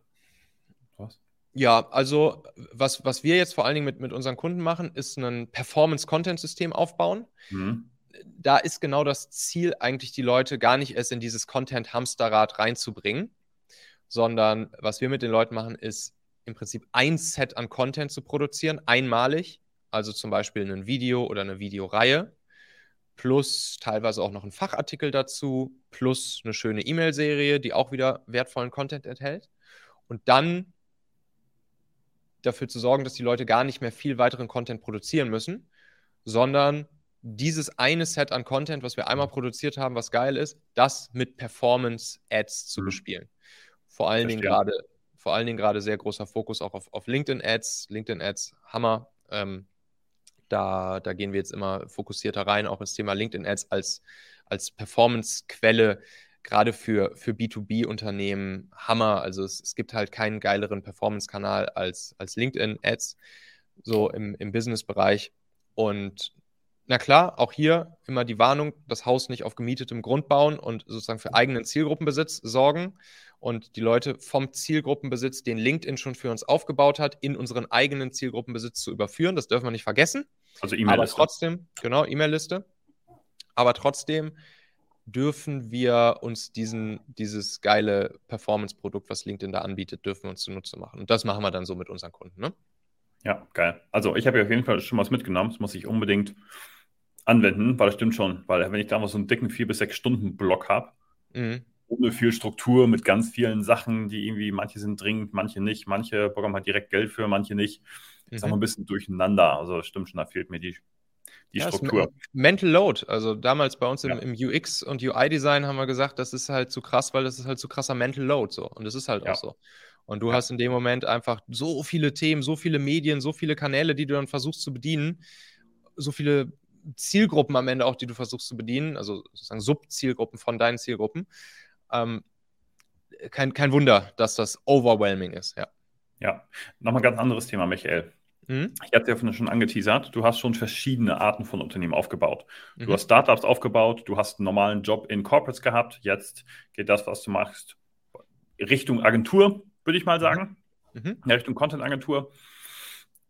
[SPEAKER 2] Was? Ja, also was, was wir jetzt vor allen Dingen mit, mit unseren Kunden machen, ist ein Performance-Content-System aufbauen. Mhm. Da ist genau das Ziel, eigentlich die Leute gar nicht erst in dieses Content-Hamsterrad reinzubringen, sondern was wir mit den Leuten machen, ist im Prinzip ein Set an Content zu produzieren, einmalig, also zum Beispiel ein Video oder eine Videoreihe, plus teilweise auch noch ein Fachartikel dazu, plus eine schöne E-Mail-Serie, die auch wieder wertvollen Content enthält. Und dann dafür zu sorgen, dass die Leute gar nicht mehr viel weiteren Content produzieren müssen, sondern dieses eine Set an Content, was wir einmal produziert haben, was geil ist, das mit Performance-Ads zu mhm. bespielen. Vor allen Dingen gerade vor allen Dingen gerade sehr großer Fokus auch auf, auf LinkedIn-Ads. LinkedIn-Ads, Hammer. Ähm, da, da gehen wir jetzt immer fokussierter rein, auch ins Thema LinkedIn-Ads als, als Performance-Quelle, gerade für, für B2B-Unternehmen, Hammer. Also es, es gibt halt keinen geileren Performance-Kanal als, als LinkedIn-Ads, so im, im Business-Bereich. Und na klar, auch hier immer die Warnung, das Haus nicht auf gemietetem Grund bauen und sozusagen für eigenen Zielgruppenbesitz sorgen und die Leute vom Zielgruppenbesitz, den LinkedIn schon für uns aufgebaut hat, in unseren eigenen Zielgruppenbesitz zu überführen. Das dürfen wir nicht vergessen.
[SPEAKER 1] Also E-Mail-Liste.
[SPEAKER 2] Aber trotzdem, genau, E-Mail-Liste. Aber trotzdem dürfen wir uns diesen, dieses geile Performance-Produkt, was LinkedIn da anbietet, dürfen wir uns zunutze machen. Und das machen wir dann so mit unseren Kunden. Ne?
[SPEAKER 1] Ja, geil. Also ich habe ja auf jeden Fall schon was mitgenommen. Das muss ich unbedingt anwenden, weil das stimmt schon. Weil wenn ich da mal so einen dicken 4 bis 6 Stunden Block habe, mhm ohne viel Struktur, mit ganz vielen Sachen, die irgendwie, manche sind dringend, manche nicht, manche bekommen halt direkt Geld für, manche nicht. Mhm. Ist auch ein bisschen durcheinander. Also stimmt schon, da fehlt mir die, die ja, Struktur.
[SPEAKER 2] Mental Load. Also damals bei uns im, ja. im, UX und UI-Design haben wir gesagt, das ist halt zu krass, weil das ist halt zu krasser Mental Load so. Und das ist halt ja. auch so. Und du hast in dem Moment einfach so viele Themen, so viele Medien, so viele Kanäle, die du dann versuchst zu bedienen, so viele Zielgruppen am Ende auch, die du versuchst zu bedienen, also sozusagen Subzielgruppen von deinen Zielgruppen. Ähm, kein, kein Wunder, dass das overwhelming ist, ja.
[SPEAKER 1] Ja, nochmal ein ganz anderes Thema, Michael. Mhm. Ich hatte ja schon angeteasert, du hast schon verschiedene Arten von Unternehmen aufgebaut. Du mhm. hast Startups aufgebaut, du hast einen normalen Job in Corporates gehabt, jetzt geht das, was du machst, Richtung Agentur, würde ich mal mhm. sagen, mhm. Richtung Content-Agentur.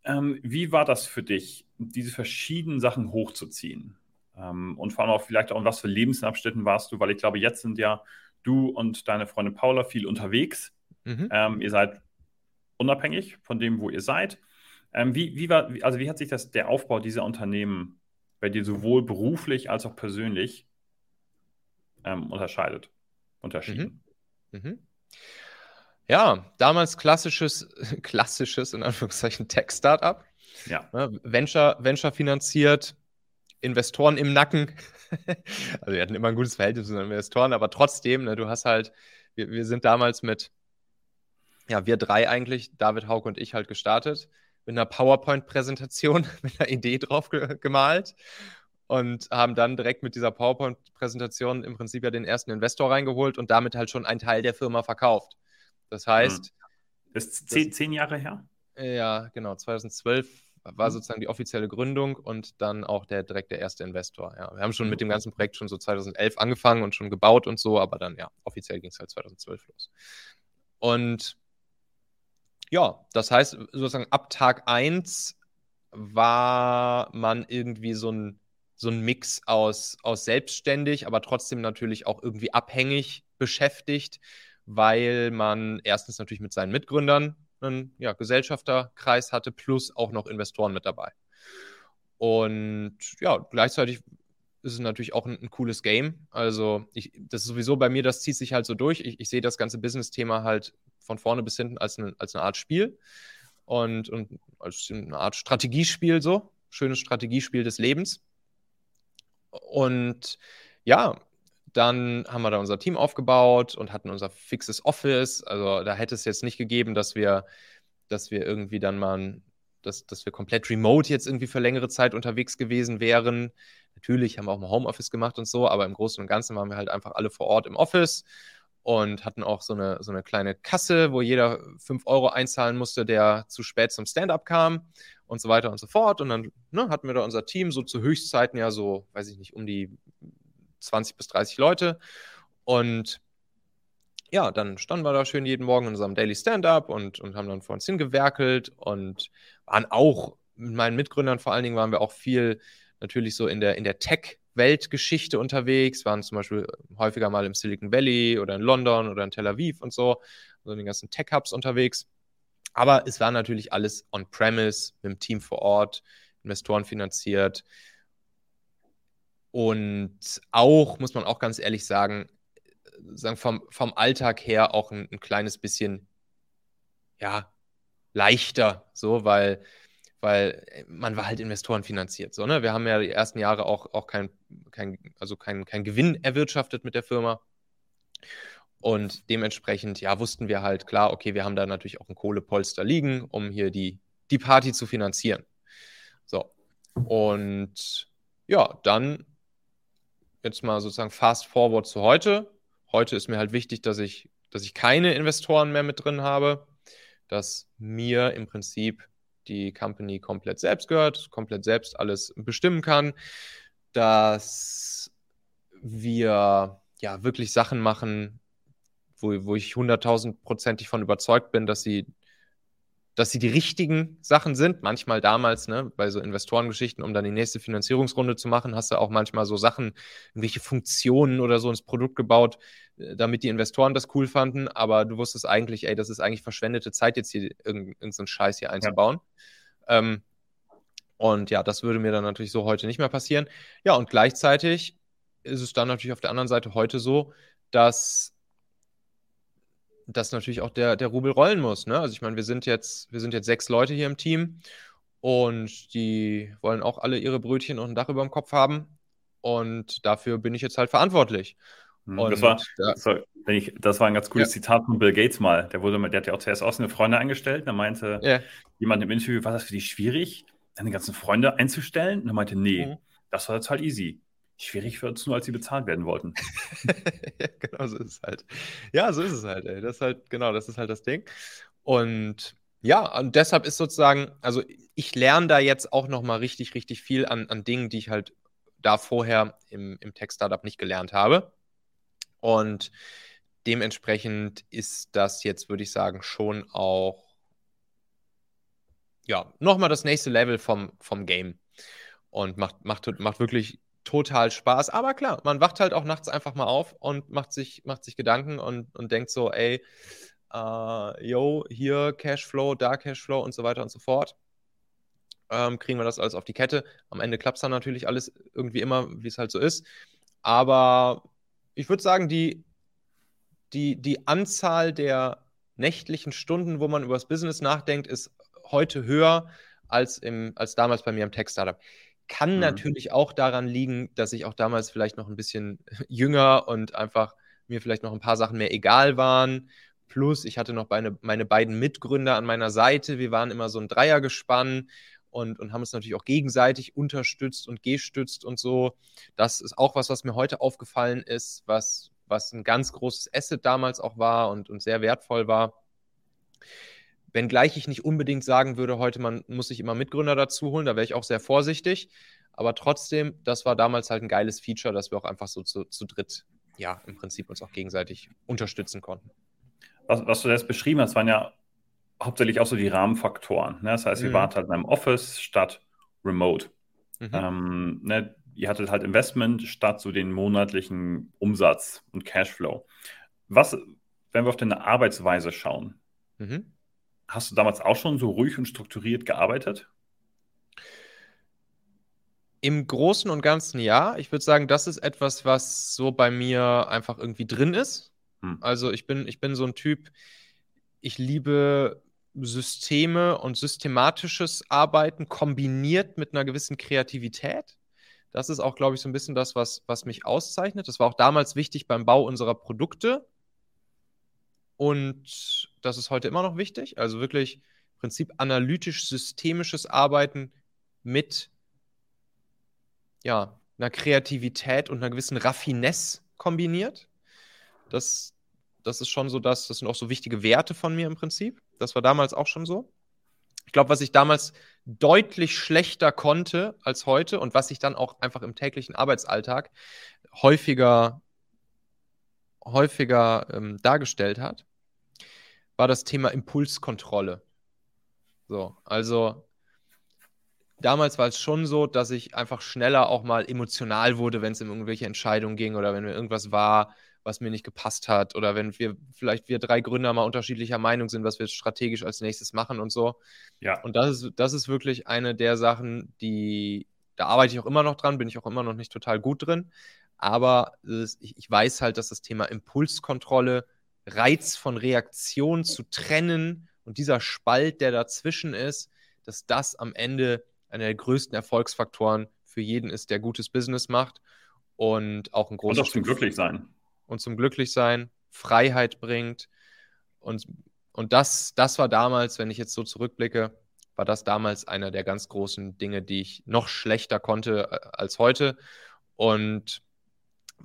[SPEAKER 1] Ähm, wie war das für dich, diese verschiedenen Sachen hochzuziehen? Ähm, und vor allem auch vielleicht auch in was für Lebensabschnitten warst du, weil ich glaube, jetzt sind ja du und deine Freundin Paula viel unterwegs. Mhm. Ähm, ihr seid unabhängig von dem, wo ihr seid. Ähm, wie, wie, war, also wie hat sich das, der Aufbau dieser Unternehmen bei dir sowohl beruflich als auch persönlich ähm, unterscheidet, unterschieden?
[SPEAKER 2] Mhm. Mhm. Ja, damals klassisches, klassisches in Anführungszeichen Tech-Startup. Ja. Ne, Venture, Venture finanziert, Investoren im Nacken. also wir hatten immer ein gutes Verhältnis zu den Investoren, aber trotzdem, ne, du hast halt, wir, wir sind damals mit, ja, wir drei eigentlich, David, Haug und ich halt gestartet, mit einer PowerPoint-Präsentation, mit einer Idee drauf ge gemalt und haben dann direkt mit dieser PowerPoint-Präsentation im Prinzip ja den ersten Investor reingeholt und damit halt schon einen Teil der Firma verkauft. Das heißt. Hm.
[SPEAKER 1] Das ist zehn, zehn Jahre her?
[SPEAKER 2] Ja, genau. 2012 war mhm. sozusagen die offizielle Gründung und dann auch der direkt der erste Investor. Ja, wir haben schon mit dem ganzen Projekt schon so 2011 angefangen und schon gebaut und so, aber dann ja, offiziell ging es halt 2012 los. Und ja, das heißt sozusagen ab Tag 1 war man irgendwie so ein, so ein Mix aus, aus selbstständig, aber trotzdem natürlich auch irgendwie abhängig beschäftigt, weil man erstens natürlich mit seinen Mitgründern einen ja, Gesellschafterkreis hatte, plus auch noch Investoren mit dabei. Und ja, gleichzeitig ist es natürlich auch ein, ein cooles Game. Also, ich, das ist sowieso bei mir, das zieht sich halt so durch. Ich, ich sehe das ganze Business-Thema halt von vorne bis hinten als eine, als eine Art Spiel und, und als eine Art Strategiespiel, so. Schönes Strategiespiel des Lebens. Und ja, dann haben wir da unser Team aufgebaut und hatten unser fixes Office. Also da hätte es jetzt nicht gegeben, dass wir, dass wir irgendwie dann mal, dass, dass wir komplett remote jetzt irgendwie für längere Zeit unterwegs gewesen wären. Natürlich haben wir auch mal Homeoffice gemacht und so, aber im Großen und Ganzen waren wir halt einfach alle vor Ort im Office und hatten auch so eine, so eine kleine Kasse, wo jeder 5 Euro einzahlen musste, der zu spät zum Stand-up kam und so weiter und so fort. Und dann ne, hatten wir da unser Team so zu Höchstzeiten ja so, weiß ich nicht, um die 20 bis 30 Leute. Und ja, dann standen wir da schön jeden Morgen in unserem Daily Stand-up und, und haben dann vor uns hingewerkelt und waren auch mit meinen Mitgründern vor allen Dingen waren wir auch viel natürlich so in der, in der Tech-Weltgeschichte unterwegs, waren zum Beispiel häufiger mal im Silicon Valley oder in London oder in Tel Aviv und so, also in den ganzen Tech-Hubs unterwegs. Aber es war natürlich alles on-premise, mit dem Team vor Ort, Investoren finanziert. Und auch, muss man auch ganz ehrlich sagen, sagen vom, vom Alltag her auch ein, ein kleines bisschen, ja, leichter, so, weil, weil man war halt Investoren finanziert. So, ne? Wir haben ja die ersten Jahre auch, auch kein, kein, also kein, kein Gewinn erwirtschaftet mit der Firma. Und dementsprechend, ja, wussten wir halt klar, okay, wir haben da natürlich auch ein Kohlepolster liegen, um hier die, die Party zu finanzieren. So. Und ja, dann jetzt mal sozusagen fast forward zu heute. Heute ist mir halt wichtig, dass ich, dass ich keine Investoren mehr mit drin habe, dass mir im Prinzip die Company komplett selbst gehört, komplett selbst alles bestimmen kann, dass wir ja wirklich Sachen machen, wo, wo ich hunderttausendprozentig von überzeugt bin, dass sie dass sie die richtigen Sachen sind. Manchmal damals, ne, bei so Investorengeschichten, um dann die nächste Finanzierungsrunde zu machen, hast du auch manchmal so Sachen, irgendwelche Funktionen oder so ins Produkt gebaut, äh, damit die Investoren das cool fanden. Aber du wusstest eigentlich, ey, das ist eigentlich verschwendete Zeit, jetzt hier irgendeinen irgend so Scheiß hier einzubauen. Ja. Ähm, und ja, das würde mir dann natürlich so heute nicht mehr passieren. Ja, und gleichzeitig ist es dann natürlich auf der anderen Seite heute so, dass dass natürlich auch der, der Rubel rollen muss. Ne? Also ich meine, wir sind jetzt, wir sind jetzt sechs Leute hier im Team und die wollen auch alle ihre Brötchen und ein Dach über dem Kopf haben. Und dafür bin ich jetzt halt verantwortlich.
[SPEAKER 1] Hm, und das, war, das, war, ich, das war ein ganz cooles ja. Zitat von Bill Gates mal. Der, wurde, der hat ja auch zuerst aus eine Freunde angestellt. Da meinte ja. jemand im Interview, war das für dich schwierig, deine ganzen Freunde einzustellen? Und er meinte, nee, mhm. das war jetzt halt easy. Schwierig wird es nur, als sie bezahlt werden wollten.
[SPEAKER 2] ja, genau so ist es halt. Ja, so ist es halt, ey. Das ist halt, genau, das ist halt das Ding. Und ja, und deshalb ist sozusagen, also ich lerne da jetzt auch nochmal richtig, richtig viel an, an Dingen, die ich halt da vorher im, im Tech-Startup nicht gelernt habe. Und dementsprechend ist das jetzt, würde ich sagen, schon auch ja, nochmal das nächste Level vom, vom Game. Und macht, macht, macht wirklich total Spaß. Aber klar, man wacht halt auch nachts einfach mal auf und macht sich, macht sich Gedanken und, und denkt so, ey, äh, yo, hier Cashflow, da Cashflow und so weiter und so fort. Ähm, kriegen wir das alles auf die Kette. Am Ende klappt es dann natürlich alles irgendwie immer, wie es halt so ist. Aber ich würde sagen, die, die, die Anzahl der nächtlichen Stunden, wo man über das Business nachdenkt, ist heute höher als, im, als damals bei mir im Tech-Startup. Kann mhm. natürlich auch daran liegen, dass ich auch damals vielleicht noch ein bisschen jünger und einfach mir vielleicht noch ein paar Sachen mehr egal waren. Plus, ich hatte noch meine, meine beiden Mitgründer an meiner Seite. Wir waren immer so ein Dreiergespann und, und haben uns natürlich auch gegenseitig unterstützt und gestützt und so. Das ist auch was, was mir heute aufgefallen ist, was, was ein ganz großes Asset damals auch war und, und sehr wertvoll war. Wenngleich ich nicht unbedingt sagen würde, heute man muss sich immer Mitgründer dazu holen, da wäre ich auch sehr vorsichtig. Aber trotzdem, das war damals halt ein geiles Feature, dass wir auch einfach so zu, zu dritt, ja, im Prinzip uns auch gegenseitig unterstützen konnten.
[SPEAKER 1] Was, was du jetzt beschrieben hast, waren ja hauptsächlich auch so die Rahmenfaktoren. Ne? Das heißt, mhm. ihr wart halt in einem Office statt remote. Mhm. Ähm, ne? Ihr hattet halt Investment statt so den monatlichen Umsatz und Cashflow. Was, wenn wir auf deine Arbeitsweise schauen, mhm. Hast du damals auch schon so ruhig und strukturiert gearbeitet?
[SPEAKER 2] Im Großen und Ganzen ja. Ich würde sagen, das ist etwas, was so bei mir einfach irgendwie drin ist. Hm. Also ich bin, ich bin so ein Typ, ich liebe Systeme und systematisches Arbeiten kombiniert mit einer gewissen Kreativität. Das ist auch, glaube ich, so ein bisschen das, was, was mich auszeichnet. Das war auch damals wichtig beim Bau unserer Produkte. Und das ist heute immer noch wichtig. Also wirklich im Prinzip analytisch-systemisches Arbeiten mit ja, einer Kreativität und einer gewissen Raffinesse kombiniert. Das, das ist schon so das, das sind auch so wichtige Werte von mir im Prinzip. Das war damals auch schon so. Ich glaube, was ich damals deutlich schlechter konnte als heute und was sich dann auch einfach im täglichen Arbeitsalltag häufiger, häufiger ähm, dargestellt hat, war das Thema Impulskontrolle. So, also damals war es schon so, dass ich einfach schneller auch mal emotional wurde, wenn es um irgendwelche Entscheidungen ging oder wenn mir irgendwas war, was mir nicht gepasst hat oder wenn wir vielleicht wir drei Gründer mal unterschiedlicher Meinung sind, was wir strategisch als nächstes machen und so. Ja. Und das ist, das ist wirklich eine der Sachen, die, da arbeite ich auch immer noch dran, bin ich auch immer noch nicht total gut drin. Aber ich, ich weiß halt, dass das Thema Impulskontrolle Reiz von Reaktion zu trennen und dieser Spalt, der dazwischen ist, dass das am Ende einer der größten Erfolgsfaktoren für jeden ist, der gutes Business macht und auch ein großes.
[SPEAKER 1] Und auch zum Glücklichsein.
[SPEAKER 2] Und zum Glücklichsein, Freiheit bringt. Und, und das, das war damals, wenn ich jetzt so zurückblicke, war das damals einer der ganz großen Dinge, die ich noch schlechter konnte äh, als heute. Und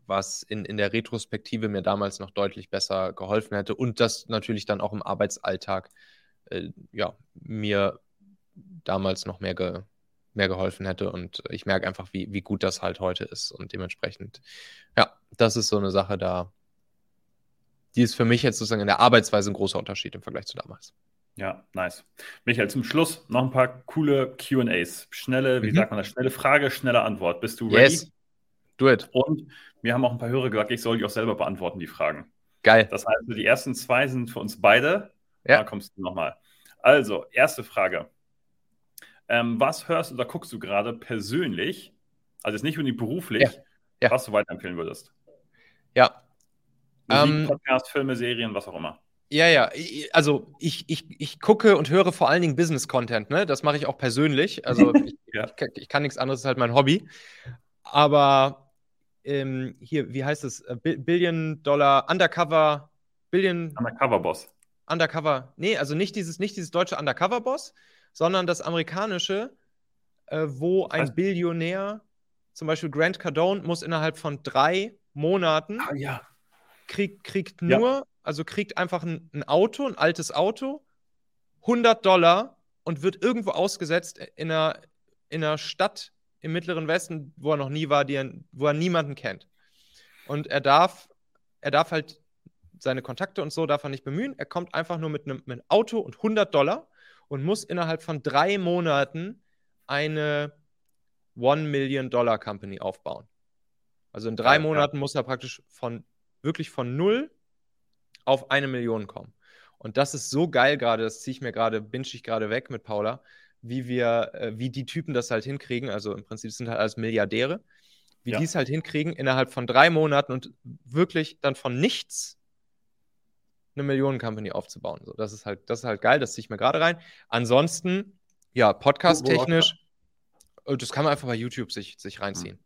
[SPEAKER 2] was in, in der Retrospektive mir damals noch deutlich besser geholfen hätte und das natürlich dann auch im Arbeitsalltag äh, ja, mir damals noch mehr, ge, mehr geholfen hätte. Und ich merke einfach, wie, wie gut das halt heute ist. Und dementsprechend, ja, das ist so eine Sache da. Die ist für mich jetzt sozusagen in der Arbeitsweise ein großer Unterschied im Vergleich zu damals.
[SPEAKER 1] Ja, nice. Michael, zum Schluss noch ein paar coole QAs. Schnelle, wie mhm. sagt man das? Schnelle Frage, schnelle Antwort. Bist du ready? Yes.
[SPEAKER 2] Do it.
[SPEAKER 1] Und mir haben auch ein paar Hörer gesagt, ich soll die auch selber beantworten, die Fragen.
[SPEAKER 2] Geil.
[SPEAKER 1] Das heißt, die ersten zwei sind für uns beide. Ja. Da kommst du nochmal. Also, erste Frage. Ähm, was hörst oder guckst du gerade persönlich, also jetzt nicht unbedingt beruflich, ja. Ja. was du weiterempfehlen würdest?
[SPEAKER 2] Ja.
[SPEAKER 1] Musik, ähm, Podcast, Filme, Serien, was auch immer.
[SPEAKER 2] Ja, ja. Also ich, ich, ich gucke und höre vor allen Dingen Business-Content, ne? Das mache ich auch persönlich. Also ich, ja. ich, ich, kann nichts anderes, das ist halt mein Hobby. Aber ähm, hier, wie heißt es? Äh, Billion Dollar Undercover, Billion.
[SPEAKER 1] Undercover Boss.
[SPEAKER 2] Undercover. Nee, also nicht dieses, nicht dieses deutsche Undercover Boss, sondern das amerikanische, äh, wo ein Billionär, zum Beispiel Grant Cardone, muss innerhalb von drei Monaten
[SPEAKER 1] ah, ja.
[SPEAKER 2] kriegt, kriegt nur ja also kriegt einfach ein, ein Auto, ein altes Auto, 100 Dollar und wird irgendwo ausgesetzt in einer, in einer Stadt im Mittleren Westen, wo er noch nie war, er, wo er niemanden kennt. Und er darf, er darf halt seine Kontakte und so darf er nicht bemühen. Er kommt einfach nur mit einem, mit einem Auto und 100 Dollar und muss innerhalb von drei Monaten eine One Million Dollar Company aufbauen. Also in drei ja, Monaten ja. muss er praktisch von wirklich von null auf eine Million kommen. Und das ist so geil gerade, das ziehe ich mir gerade, binge ich gerade weg mit Paula, wie wir, äh, wie die Typen das halt hinkriegen. Also im Prinzip sind halt alles Milliardäre, wie ja. die es halt hinkriegen, innerhalb von drei Monaten und wirklich dann von nichts eine Millionen-Company aufzubauen. So, das ist halt, das ist halt geil, das ziehe ich mir gerade rein. Ansonsten, ja, podcast-technisch, äh, das kann man einfach bei YouTube sich, sich reinziehen. Mhm.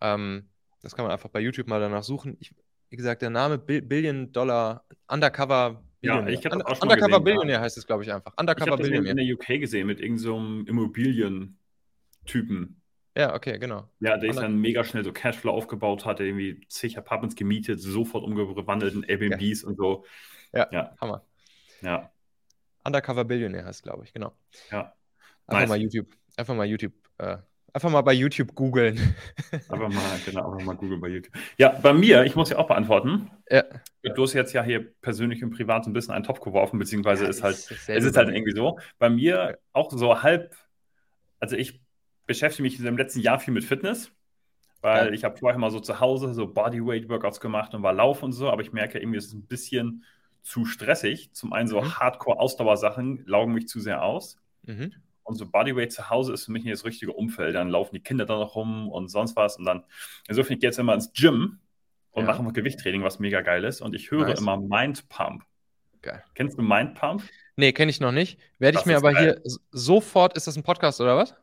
[SPEAKER 2] Ähm, das kann man einfach bei YouTube mal danach suchen. Ich, wie gesagt, der Name Billion Dollar Undercover
[SPEAKER 1] Billionaire. Ja, ich
[SPEAKER 2] habe auch schon Undercover gesehen, Billionaire ja. heißt es, glaube ich, einfach.
[SPEAKER 1] Undercover ich Billionaire. in der UK gesehen mit irgendeinem so Immobilien-Typen.
[SPEAKER 2] Ja, okay, genau.
[SPEAKER 1] Ja, der ist dann mega schnell so Cashflow aufgebaut hat, irgendwie zig Apartments gemietet, sofort umgewandelt in Airbnbs okay. und so.
[SPEAKER 2] Ja, ja, Hammer.
[SPEAKER 1] Ja.
[SPEAKER 2] Undercover Billionaire heißt, glaube ich, genau.
[SPEAKER 1] Ja.
[SPEAKER 2] Einfach nice. mal YouTube, einfach mal YouTube äh, Einfach mal bei YouTube googeln.
[SPEAKER 1] Einfach mal, genau, einfach mal googeln bei YouTube. Ja, bei mir, ich muss ja auch beantworten. Ja. Du hast jetzt ja hier persönlich und privat ein bisschen einen Topf geworfen, beziehungsweise ja, ist halt, ist es ist halt irgendwie so. Bei mir auch so halb, also ich beschäftige mich im letzten Jahr viel mit Fitness, weil ja. ich habe vorher mal so zu Hause so Bodyweight-Workouts gemacht und war laufen und so, aber ich merke irgendwie, es ist ein bisschen zu stressig. Zum einen so mhm. Hardcore-Ausdauersachen laugen mich zu sehr aus. Mhm und so Bodyweight zu Hause ist für mich nicht das richtige Umfeld. Dann laufen die Kinder da noch rum und sonst was. Und dann, insofern, ich gehe jetzt immer ins Gym und ja. mache mal Gewichttraining, was mega geil ist. Und ich höre nice. immer Mind Pump. Geil. Kennst du Mind Pump?
[SPEAKER 2] Nee, kenne ich noch nicht. Werde ich mir aber geil. hier sofort, ist das ein Podcast oder was?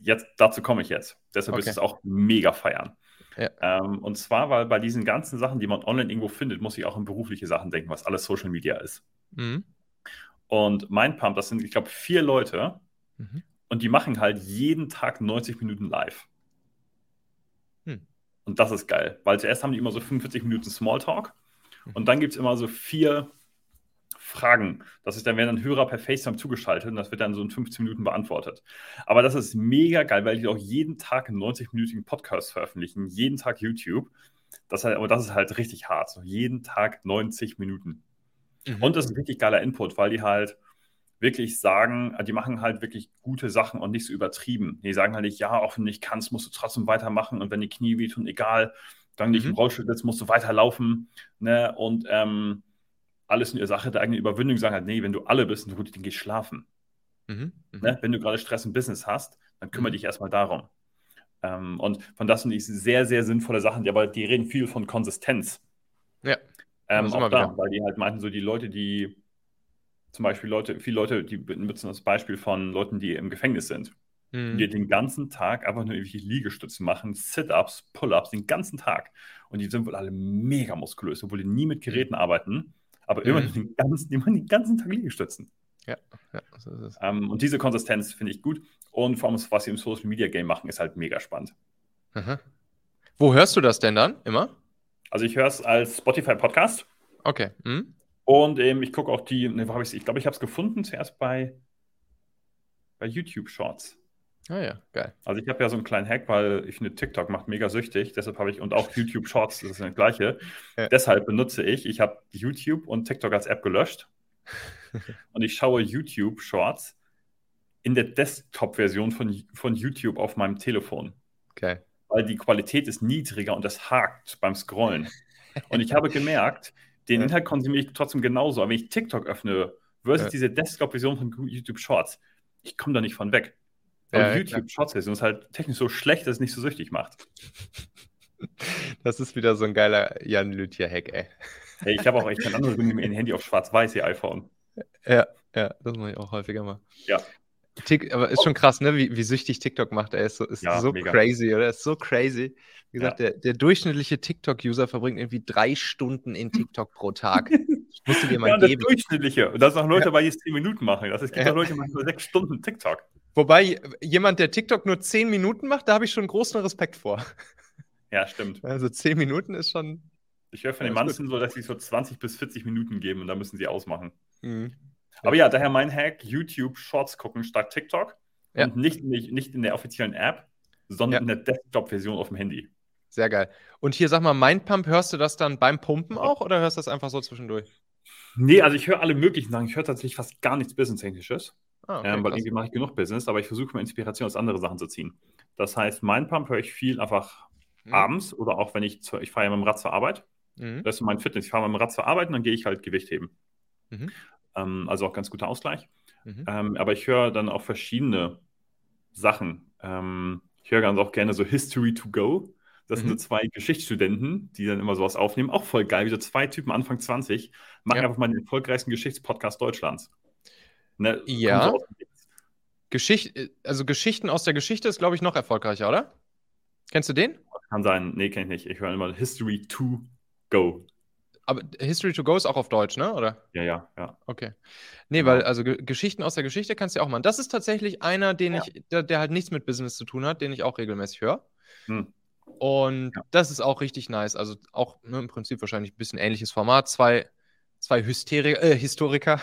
[SPEAKER 1] Jetzt, dazu komme ich jetzt. Deshalb okay. ist es auch mega feiern. Ja. Ähm, und zwar, weil bei diesen ganzen Sachen, die man online irgendwo findet, muss ich auch an berufliche Sachen denken, was alles Social Media ist. Mhm. Und Mindpump, das sind, ich glaube, vier Leute, Mhm. Und die machen halt jeden Tag 90 Minuten live. Hm. Und das ist geil, weil zuerst haben die immer so 45 Minuten Smalltalk mhm. und dann gibt es immer so vier Fragen. Das ist dann, werden dann Hörer per FaceTime zugeschaltet und das wird dann so in 15 Minuten beantwortet. Aber das ist mega geil, weil die auch jeden Tag einen 90-minütigen Podcast veröffentlichen, jeden Tag YouTube. Das halt, aber das ist halt richtig hart. So jeden Tag 90 Minuten. Mhm. Und das ist ein richtig geiler Input, weil die halt wirklich sagen, die machen halt wirklich gute Sachen und nicht so übertrieben. Die sagen halt nicht, ja, auch wenn du nicht kannst, musst du trotzdem weitermachen und wenn die Knie wehtun, egal, dann nicht mhm. im Rollstuhl sitzt, musst du weiterlaufen. Ne? Und ähm, alles in der Sache der eigenen Überwindung sagen halt, nee, wenn du alle bist, dann gut, dann geh schlafen. Mhm. Mhm. Ne? Wenn du gerade Stress im Business hast, dann kümmere mhm. dich erstmal darum. Ähm, und von das sind ich sehr, sehr sinnvolle Sachen, die aber die reden viel von Konsistenz.
[SPEAKER 2] Ja.
[SPEAKER 1] Ähm, auch da, weil die halt meinten, so die Leute, die zum Beispiel Leute, viele Leute, die benutzen das Beispiel von Leuten, die im Gefängnis sind. Mhm. Die den ganzen Tag einfach nur irgendwelche Liegestützen machen, Sit-Ups, Pull-Ups, den ganzen Tag. Und die sind wohl alle mega muskulös, obwohl die nie mit Geräten arbeiten, aber immer mhm. den ganzen, die machen den ganzen Tag Liegestützen.
[SPEAKER 2] Ja, ja so
[SPEAKER 1] ist es. Ähm, und diese Konsistenz finde ich gut. Und vor allem, was sie im Social Media Game machen, ist halt mega spannend.
[SPEAKER 2] Mhm. Wo hörst du das denn dann immer?
[SPEAKER 1] Also ich höre es als Spotify Podcast.
[SPEAKER 2] Okay. Mhm.
[SPEAKER 1] Und ähm, ich gucke auch die, ne, wo ich Ich glaube, ich habe es gefunden zuerst bei, bei YouTube Shorts.
[SPEAKER 2] Ah ja, geil.
[SPEAKER 1] Also ich habe ja so einen kleinen Hack, weil ich finde, TikTok macht mega süchtig. Deshalb habe ich, und auch YouTube Shorts, das ist das gleiche. Ja. Deshalb benutze ich, ich habe YouTube und TikTok als App gelöscht. und ich schaue YouTube Shorts in der Desktop-Version von, von YouTube auf meinem Telefon.
[SPEAKER 2] Okay.
[SPEAKER 1] Weil die Qualität ist niedriger und das hakt beim Scrollen. und ich habe gemerkt, den ja. Inhalt konsumiere ich trotzdem genauso. Aber wenn ich TikTok öffne versus ja. diese Desktop-Version von YouTube Shorts, ich komme da nicht von weg. Aber ja, YouTube Shorts Version ist halt technisch so schlecht, dass es nicht so süchtig macht.
[SPEAKER 2] Das ist wieder so ein geiler Jan Lüthier-Hack, ey.
[SPEAKER 1] Hey, ich habe auch echt kein anderes mit dem Handy auf schwarz-weiß, ihr iPhone.
[SPEAKER 2] Ja, ja, das mache ich auch häufiger mal.
[SPEAKER 1] Ja.
[SPEAKER 2] Tick, aber ist schon krass, ne? Wie, wie süchtig TikTok macht. Er ist so, ist ja, so crazy, oder? Er ist so crazy. Wie gesagt, ja. der, der durchschnittliche TikTok-User verbringt irgendwie drei Stunden in TikTok pro Tag.
[SPEAKER 1] Das musst du dir mal ja, geben. Das durchschnittliche. Und da sind auch Leute ja. die es zehn Minuten machen. Das ist, gibt ja. Leute, die machen nur sechs Stunden TikTok.
[SPEAKER 2] Wobei, jemand, der TikTok nur zehn Minuten macht, da habe ich schon großen Respekt vor.
[SPEAKER 1] Ja, stimmt.
[SPEAKER 2] Also zehn Minuten ist schon.
[SPEAKER 1] Ich höre von den Manzen so, dass sie so 20 bis 40 Minuten geben und da müssen sie ausmachen. Mhm. Aber ja, daher mein Hack: YouTube Shorts gucken statt TikTok. Ja. Und nicht, nicht, nicht in der offiziellen App, sondern ja. in der Desktop-Version auf dem Handy.
[SPEAKER 2] Sehr geil. Und hier sag mal, Mindpump, hörst du das dann beim Pumpen auch oder hörst du das einfach so zwischendurch?
[SPEAKER 1] Nee, also ich höre alle möglichen Sachen. Ich höre tatsächlich fast gar nichts Business-Technisches. Ah, okay, ähm, weil irgendwie mache ich genug Business, aber ich versuche mir Inspiration aus anderen Sachen zu ziehen. Das heißt, Mindpump höre ich viel einfach mhm. abends oder auch wenn ich, zu, ich fahre ja mit dem Rad zur Arbeit. Mhm. Das ist mein Fitness. Ich fahre mit dem Rad zur Arbeit und dann gehe ich halt Gewicht heben. Mhm. Ähm, also auch ganz guter Ausgleich. Mhm. Ähm, aber ich höre dann auch verschiedene Sachen. Ähm, ich höre ganz auch gerne so History to Go. Das mhm. sind so zwei Geschichtsstudenten, die dann immer sowas aufnehmen. Auch voll geil, wie so zwei Typen Anfang 20 machen ja. einfach mal den erfolgreichsten Geschichtspodcast Deutschlands.
[SPEAKER 2] Ne, ja. So Geschicht, also Geschichten aus der Geschichte ist, glaube ich, noch erfolgreicher, oder? Kennst du den?
[SPEAKER 1] Kann sein. Nee, kenne ich nicht. Ich höre immer History to Go.
[SPEAKER 2] Aber History to Go ist auch auf Deutsch, ne? Oder?
[SPEAKER 1] Ja, ja, ja.
[SPEAKER 2] Okay. Nee, genau. weil also G Geschichten aus der Geschichte kannst du ja auch machen. Das ist tatsächlich einer, den ja. ich, der, der, halt nichts mit Business zu tun hat, den ich auch regelmäßig höre. Hm. Und ja. das ist auch richtig nice. Also auch ne, im Prinzip wahrscheinlich ein bisschen ähnliches Format. Zwei, zwei Hysteri äh, Historiker,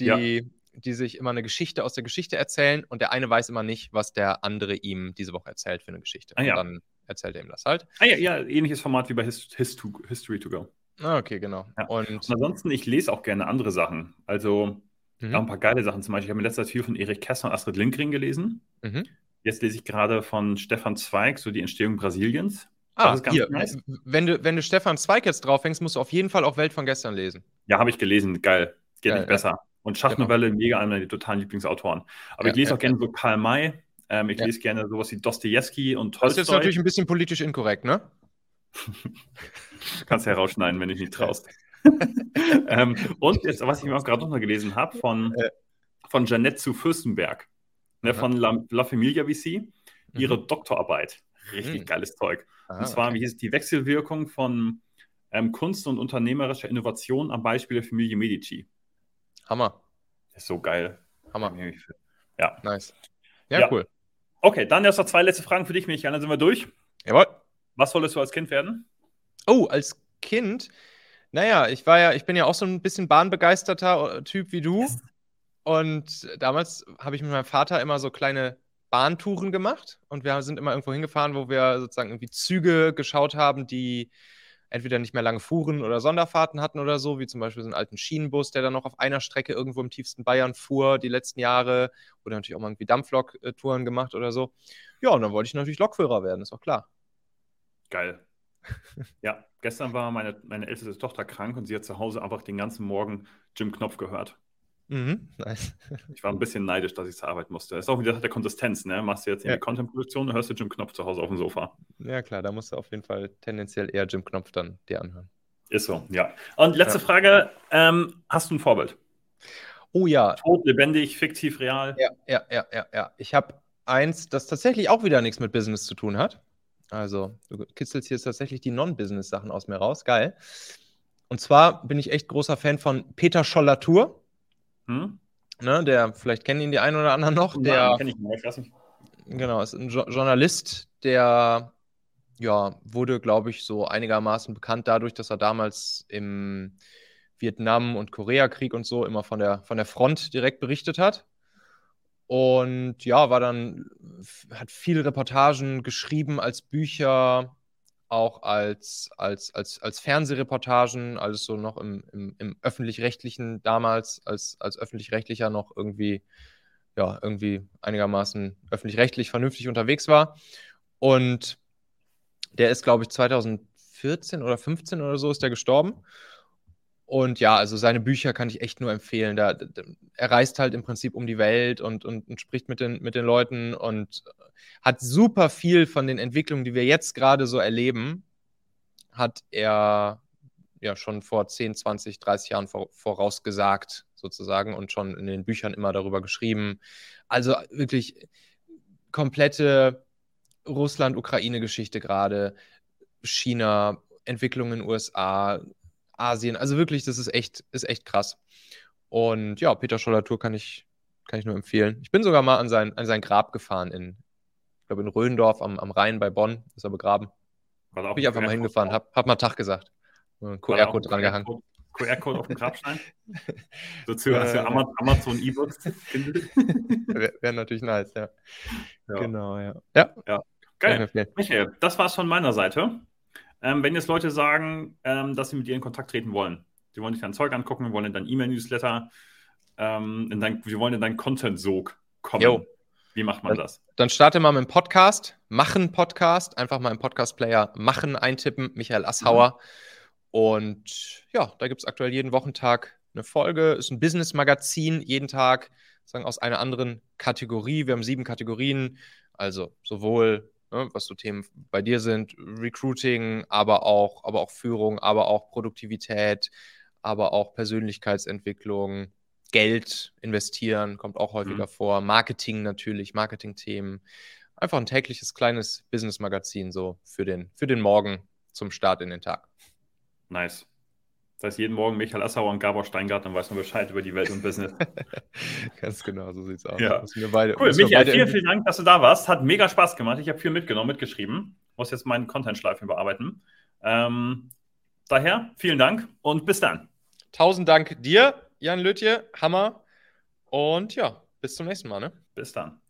[SPEAKER 2] die, ja. die sich immer eine Geschichte aus der Geschichte erzählen und der eine weiß immer nicht, was der andere ihm diese Woche erzählt für eine Geschichte.
[SPEAKER 1] Ah, ja.
[SPEAKER 2] Und dann erzählt er ihm das halt.
[SPEAKER 1] Ah ja, ja ähnliches Format wie bei His His to, History to Go.
[SPEAKER 2] Ah, okay, genau.
[SPEAKER 1] Ja. Und, und, ansonsten, ich lese auch gerne andere Sachen. Also mhm. auch ein paar geile Sachen. Zum Beispiel, ich habe in letzter Zeit viel von Erich Kästner und Astrid Lindgren gelesen. Mhm. Jetzt lese ich gerade von Stefan Zweig, so die Entstehung Brasiliens.
[SPEAKER 2] Ah, hier, nice. wenn, du, wenn du Stefan Zweig jetzt draufhängst, musst du auf jeden Fall auch Welt von gestern lesen.
[SPEAKER 1] Ja, habe ich gelesen. Geil. Geht Geil, nicht besser. Ja. Und Schachnovelle, genau. mega einer meiner totalen Lieblingsautoren. Aber ja, ich lese auch gerne so Karl May. Ähm, ich lese gerne sowas wie Dostoevsky und
[SPEAKER 2] Tolstoi. Das ist jetzt natürlich ein bisschen politisch inkorrekt, ne?
[SPEAKER 1] Kannst ja herausschneiden, wenn du nicht traust. ähm, und jetzt, was ich mir auch gerade noch mal gelesen habe, von, von Jeanette zu Fürstenberg, ne, von La, La Familia VC, ihre mhm. Doktorarbeit. Richtig mhm. geiles Zeug. Ah, und zwar, okay. wie hieß es, die Wechselwirkung von ähm, Kunst und unternehmerischer Innovation am Beispiel der Familie Medici.
[SPEAKER 2] Hammer.
[SPEAKER 1] Ist so geil.
[SPEAKER 2] Hammer.
[SPEAKER 1] Ja.
[SPEAKER 2] Nice. Ja, ja, cool.
[SPEAKER 1] Okay, dann erst noch zwei letzte Fragen für dich, Michael. Dann sind wir durch.
[SPEAKER 2] Jawohl.
[SPEAKER 1] Was wolltest du als Kind werden?
[SPEAKER 2] Oh, als Kind? Naja, ich war ja, ich bin ja auch so ein bisschen bahnbegeisterter Typ wie du. Yes. Und damals habe ich mit meinem Vater immer so kleine Bahntouren gemacht und wir sind immer irgendwo hingefahren, wo wir sozusagen irgendwie Züge geschaut haben, die entweder nicht mehr lange fuhren oder Sonderfahrten hatten oder so, wie zum Beispiel so einen alten Schienenbus, der dann noch auf einer Strecke irgendwo im tiefsten Bayern fuhr die letzten Jahre oder natürlich auch mal irgendwie Dampflok-Touren gemacht oder so. Ja, und dann wollte ich natürlich Lokführer werden, ist auch klar.
[SPEAKER 1] Geil. ja, gestern war meine, meine älteste Tochter krank und sie hat zu Hause einfach den ganzen Morgen Jim Knopf gehört.
[SPEAKER 2] Mhm, nice.
[SPEAKER 1] Ich war ein bisschen neidisch, dass ich zur Arbeit musste. Das ist auch wieder der Konsistenz, ne? Machst du jetzt in ja. die Content-Produktion und hörst du Jim Knopf zu Hause auf dem Sofa.
[SPEAKER 2] Ja, klar, da musst du auf jeden Fall tendenziell eher Jim Knopf dann dir anhören.
[SPEAKER 1] Ist so, ja. Und letzte ja. Frage: ähm, Hast du ein Vorbild?
[SPEAKER 2] Oh ja.
[SPEAKER 1] Tot, lebendig, fiktiv, real?
[SPEAKER 2] Ja, ja, ja, ja. ja. Ich habe eins, das tatsächlich auch wieder nichts mit Business zu tun hat. Also, du kitzelst hier tatsächlich die Non-Business-Sachen aus mir raus. Geil. Und zwar bin ich echt großer Fan von Peter Schollatur. Hm? Ne, der, vielleicht kennen ihn die einen oder anderen noch. Der,
[SPEAKER 1] kenne ich.
[SPEAKER 2] Genau, ist ein jo Journalist, der ja, wurde, glaube ich, so einigermaßen bekannt dadurch, dass er damals im Vietnam- und Koreakrieg und so immer von der, von der Front direkt berichtet hat. Und ja, war dann, hat viele Reportagen geschrieben als Bücher, auch als, als, als, als Fernsehreportagen, also so noch im, im, im öffentlich-rechtlichen damals, als, als öffentlich-rechtlicher noch irgendwie, ja, irgendwie einigermaßen öffentlich-rechtlich vernünftig unterwegs war. Und der ist, glaube ich, 2014 oder 15 oder so ist der gestorben. Und ja, also seine Bücher kann ich echt nur empfehlen. Da, er reist halt im Prinzip um die Welt und, und, und, spricht mit den, mit den Leuten und hat super viel von den Entwicklungen, die wir jetzt gerade so erleben, hat er ja schon vor 10, 20, 30 Jahren vorausgesagt, sozusagen, und schon in den Büchern immer darüber geschrieben. Also wirklich komplette Russland-Ukraine-Geschichte gerade, China, Entwicklung in den USA, Asien. Also wirklich, das ist echt, ist echt krass. Und ja, Peter Scholler-Tour kann ich, kann ich nur empfehlen. Ich bin sogar mal an sein, an sein Grab gefahren in, ich glaube, in Röndorf am, am Rhein bei Bonn, ist er begraben. Bin ich einfach mal hingefahren, hab, hab mal Tag gesagt. QR-Code dran gehangen.
[SPEAKER 1] QR-Code auf dem Grabstein? so für, äh, für Amazon E-Books.
[SPEAKER 2] Wäre wär natürlich nice, ja.
[SPEAKER 1] ja. Genau, ja. Ja, ja. geil. Michael, das war's von meiner Seite. Ähm, wenn jetzt Leute sagen, ähm, dass sie mit dir in Kontakt treten wollen, sie wollen sich dein Zeug angucken, wir wollen in dein E-Mail-Newsletter, ähm, wir wollen in deinen Content-Sog kommen. Jo. Wie macht man
[SPEAKER 2] dann,
[SPEAKER 1] das?
[SPEAKER 2] Dann starte mal mit dem Podcast, machen Podcast, einfach mal im Podcast-Player machen eintippen, Michael Assauer. Mhm. Und ja, da gibt es aktuell jeden Wochentag eine Folge, ist ein Business-Magazin, jeden Tag sagen aus einer anderen Kategorie. Wir haben sieben Kategorien, also sowohl ne, was so Themen bei dir sind, Recruiting, aber auch, aber auch Führung, aber auch Produktivität, aber auch Persönlichkeitsentwicklung, Geld investieren, kommt auch häufiger mhm. vor, Marketing natürlich, Marketingthemen. Einfach ein tägliches kleines Business-Magazin so für den, für den Morgen zum Start in den Tag.
[SPEAKER 1] Nice. Das heißt, jeden Morgen Michael Assauer und Gabor Steingart, dann weiß man Bescheid über die Welt und Business.
[SPEAKER 2] Ganz genau, so sieht's aus.
[SPEAKER 1] Ja. Beide, cool, Michael, vielen, vielen Dank, dass du da warst. Hat mega Spaß gemacht. Ich habe viel mitgenommen, mitgeschrieben. Muss jetzt meinen Content-Schleifen bearbeiten. Ähm, daher, vielen Dank und bis dann.
[SPEAKER 2] Tausend Dank dir, Jan Lötje. Hammer. Und ja, bis zum nächsten Mal. Ne?
[SPEAKER 1] Bis dann.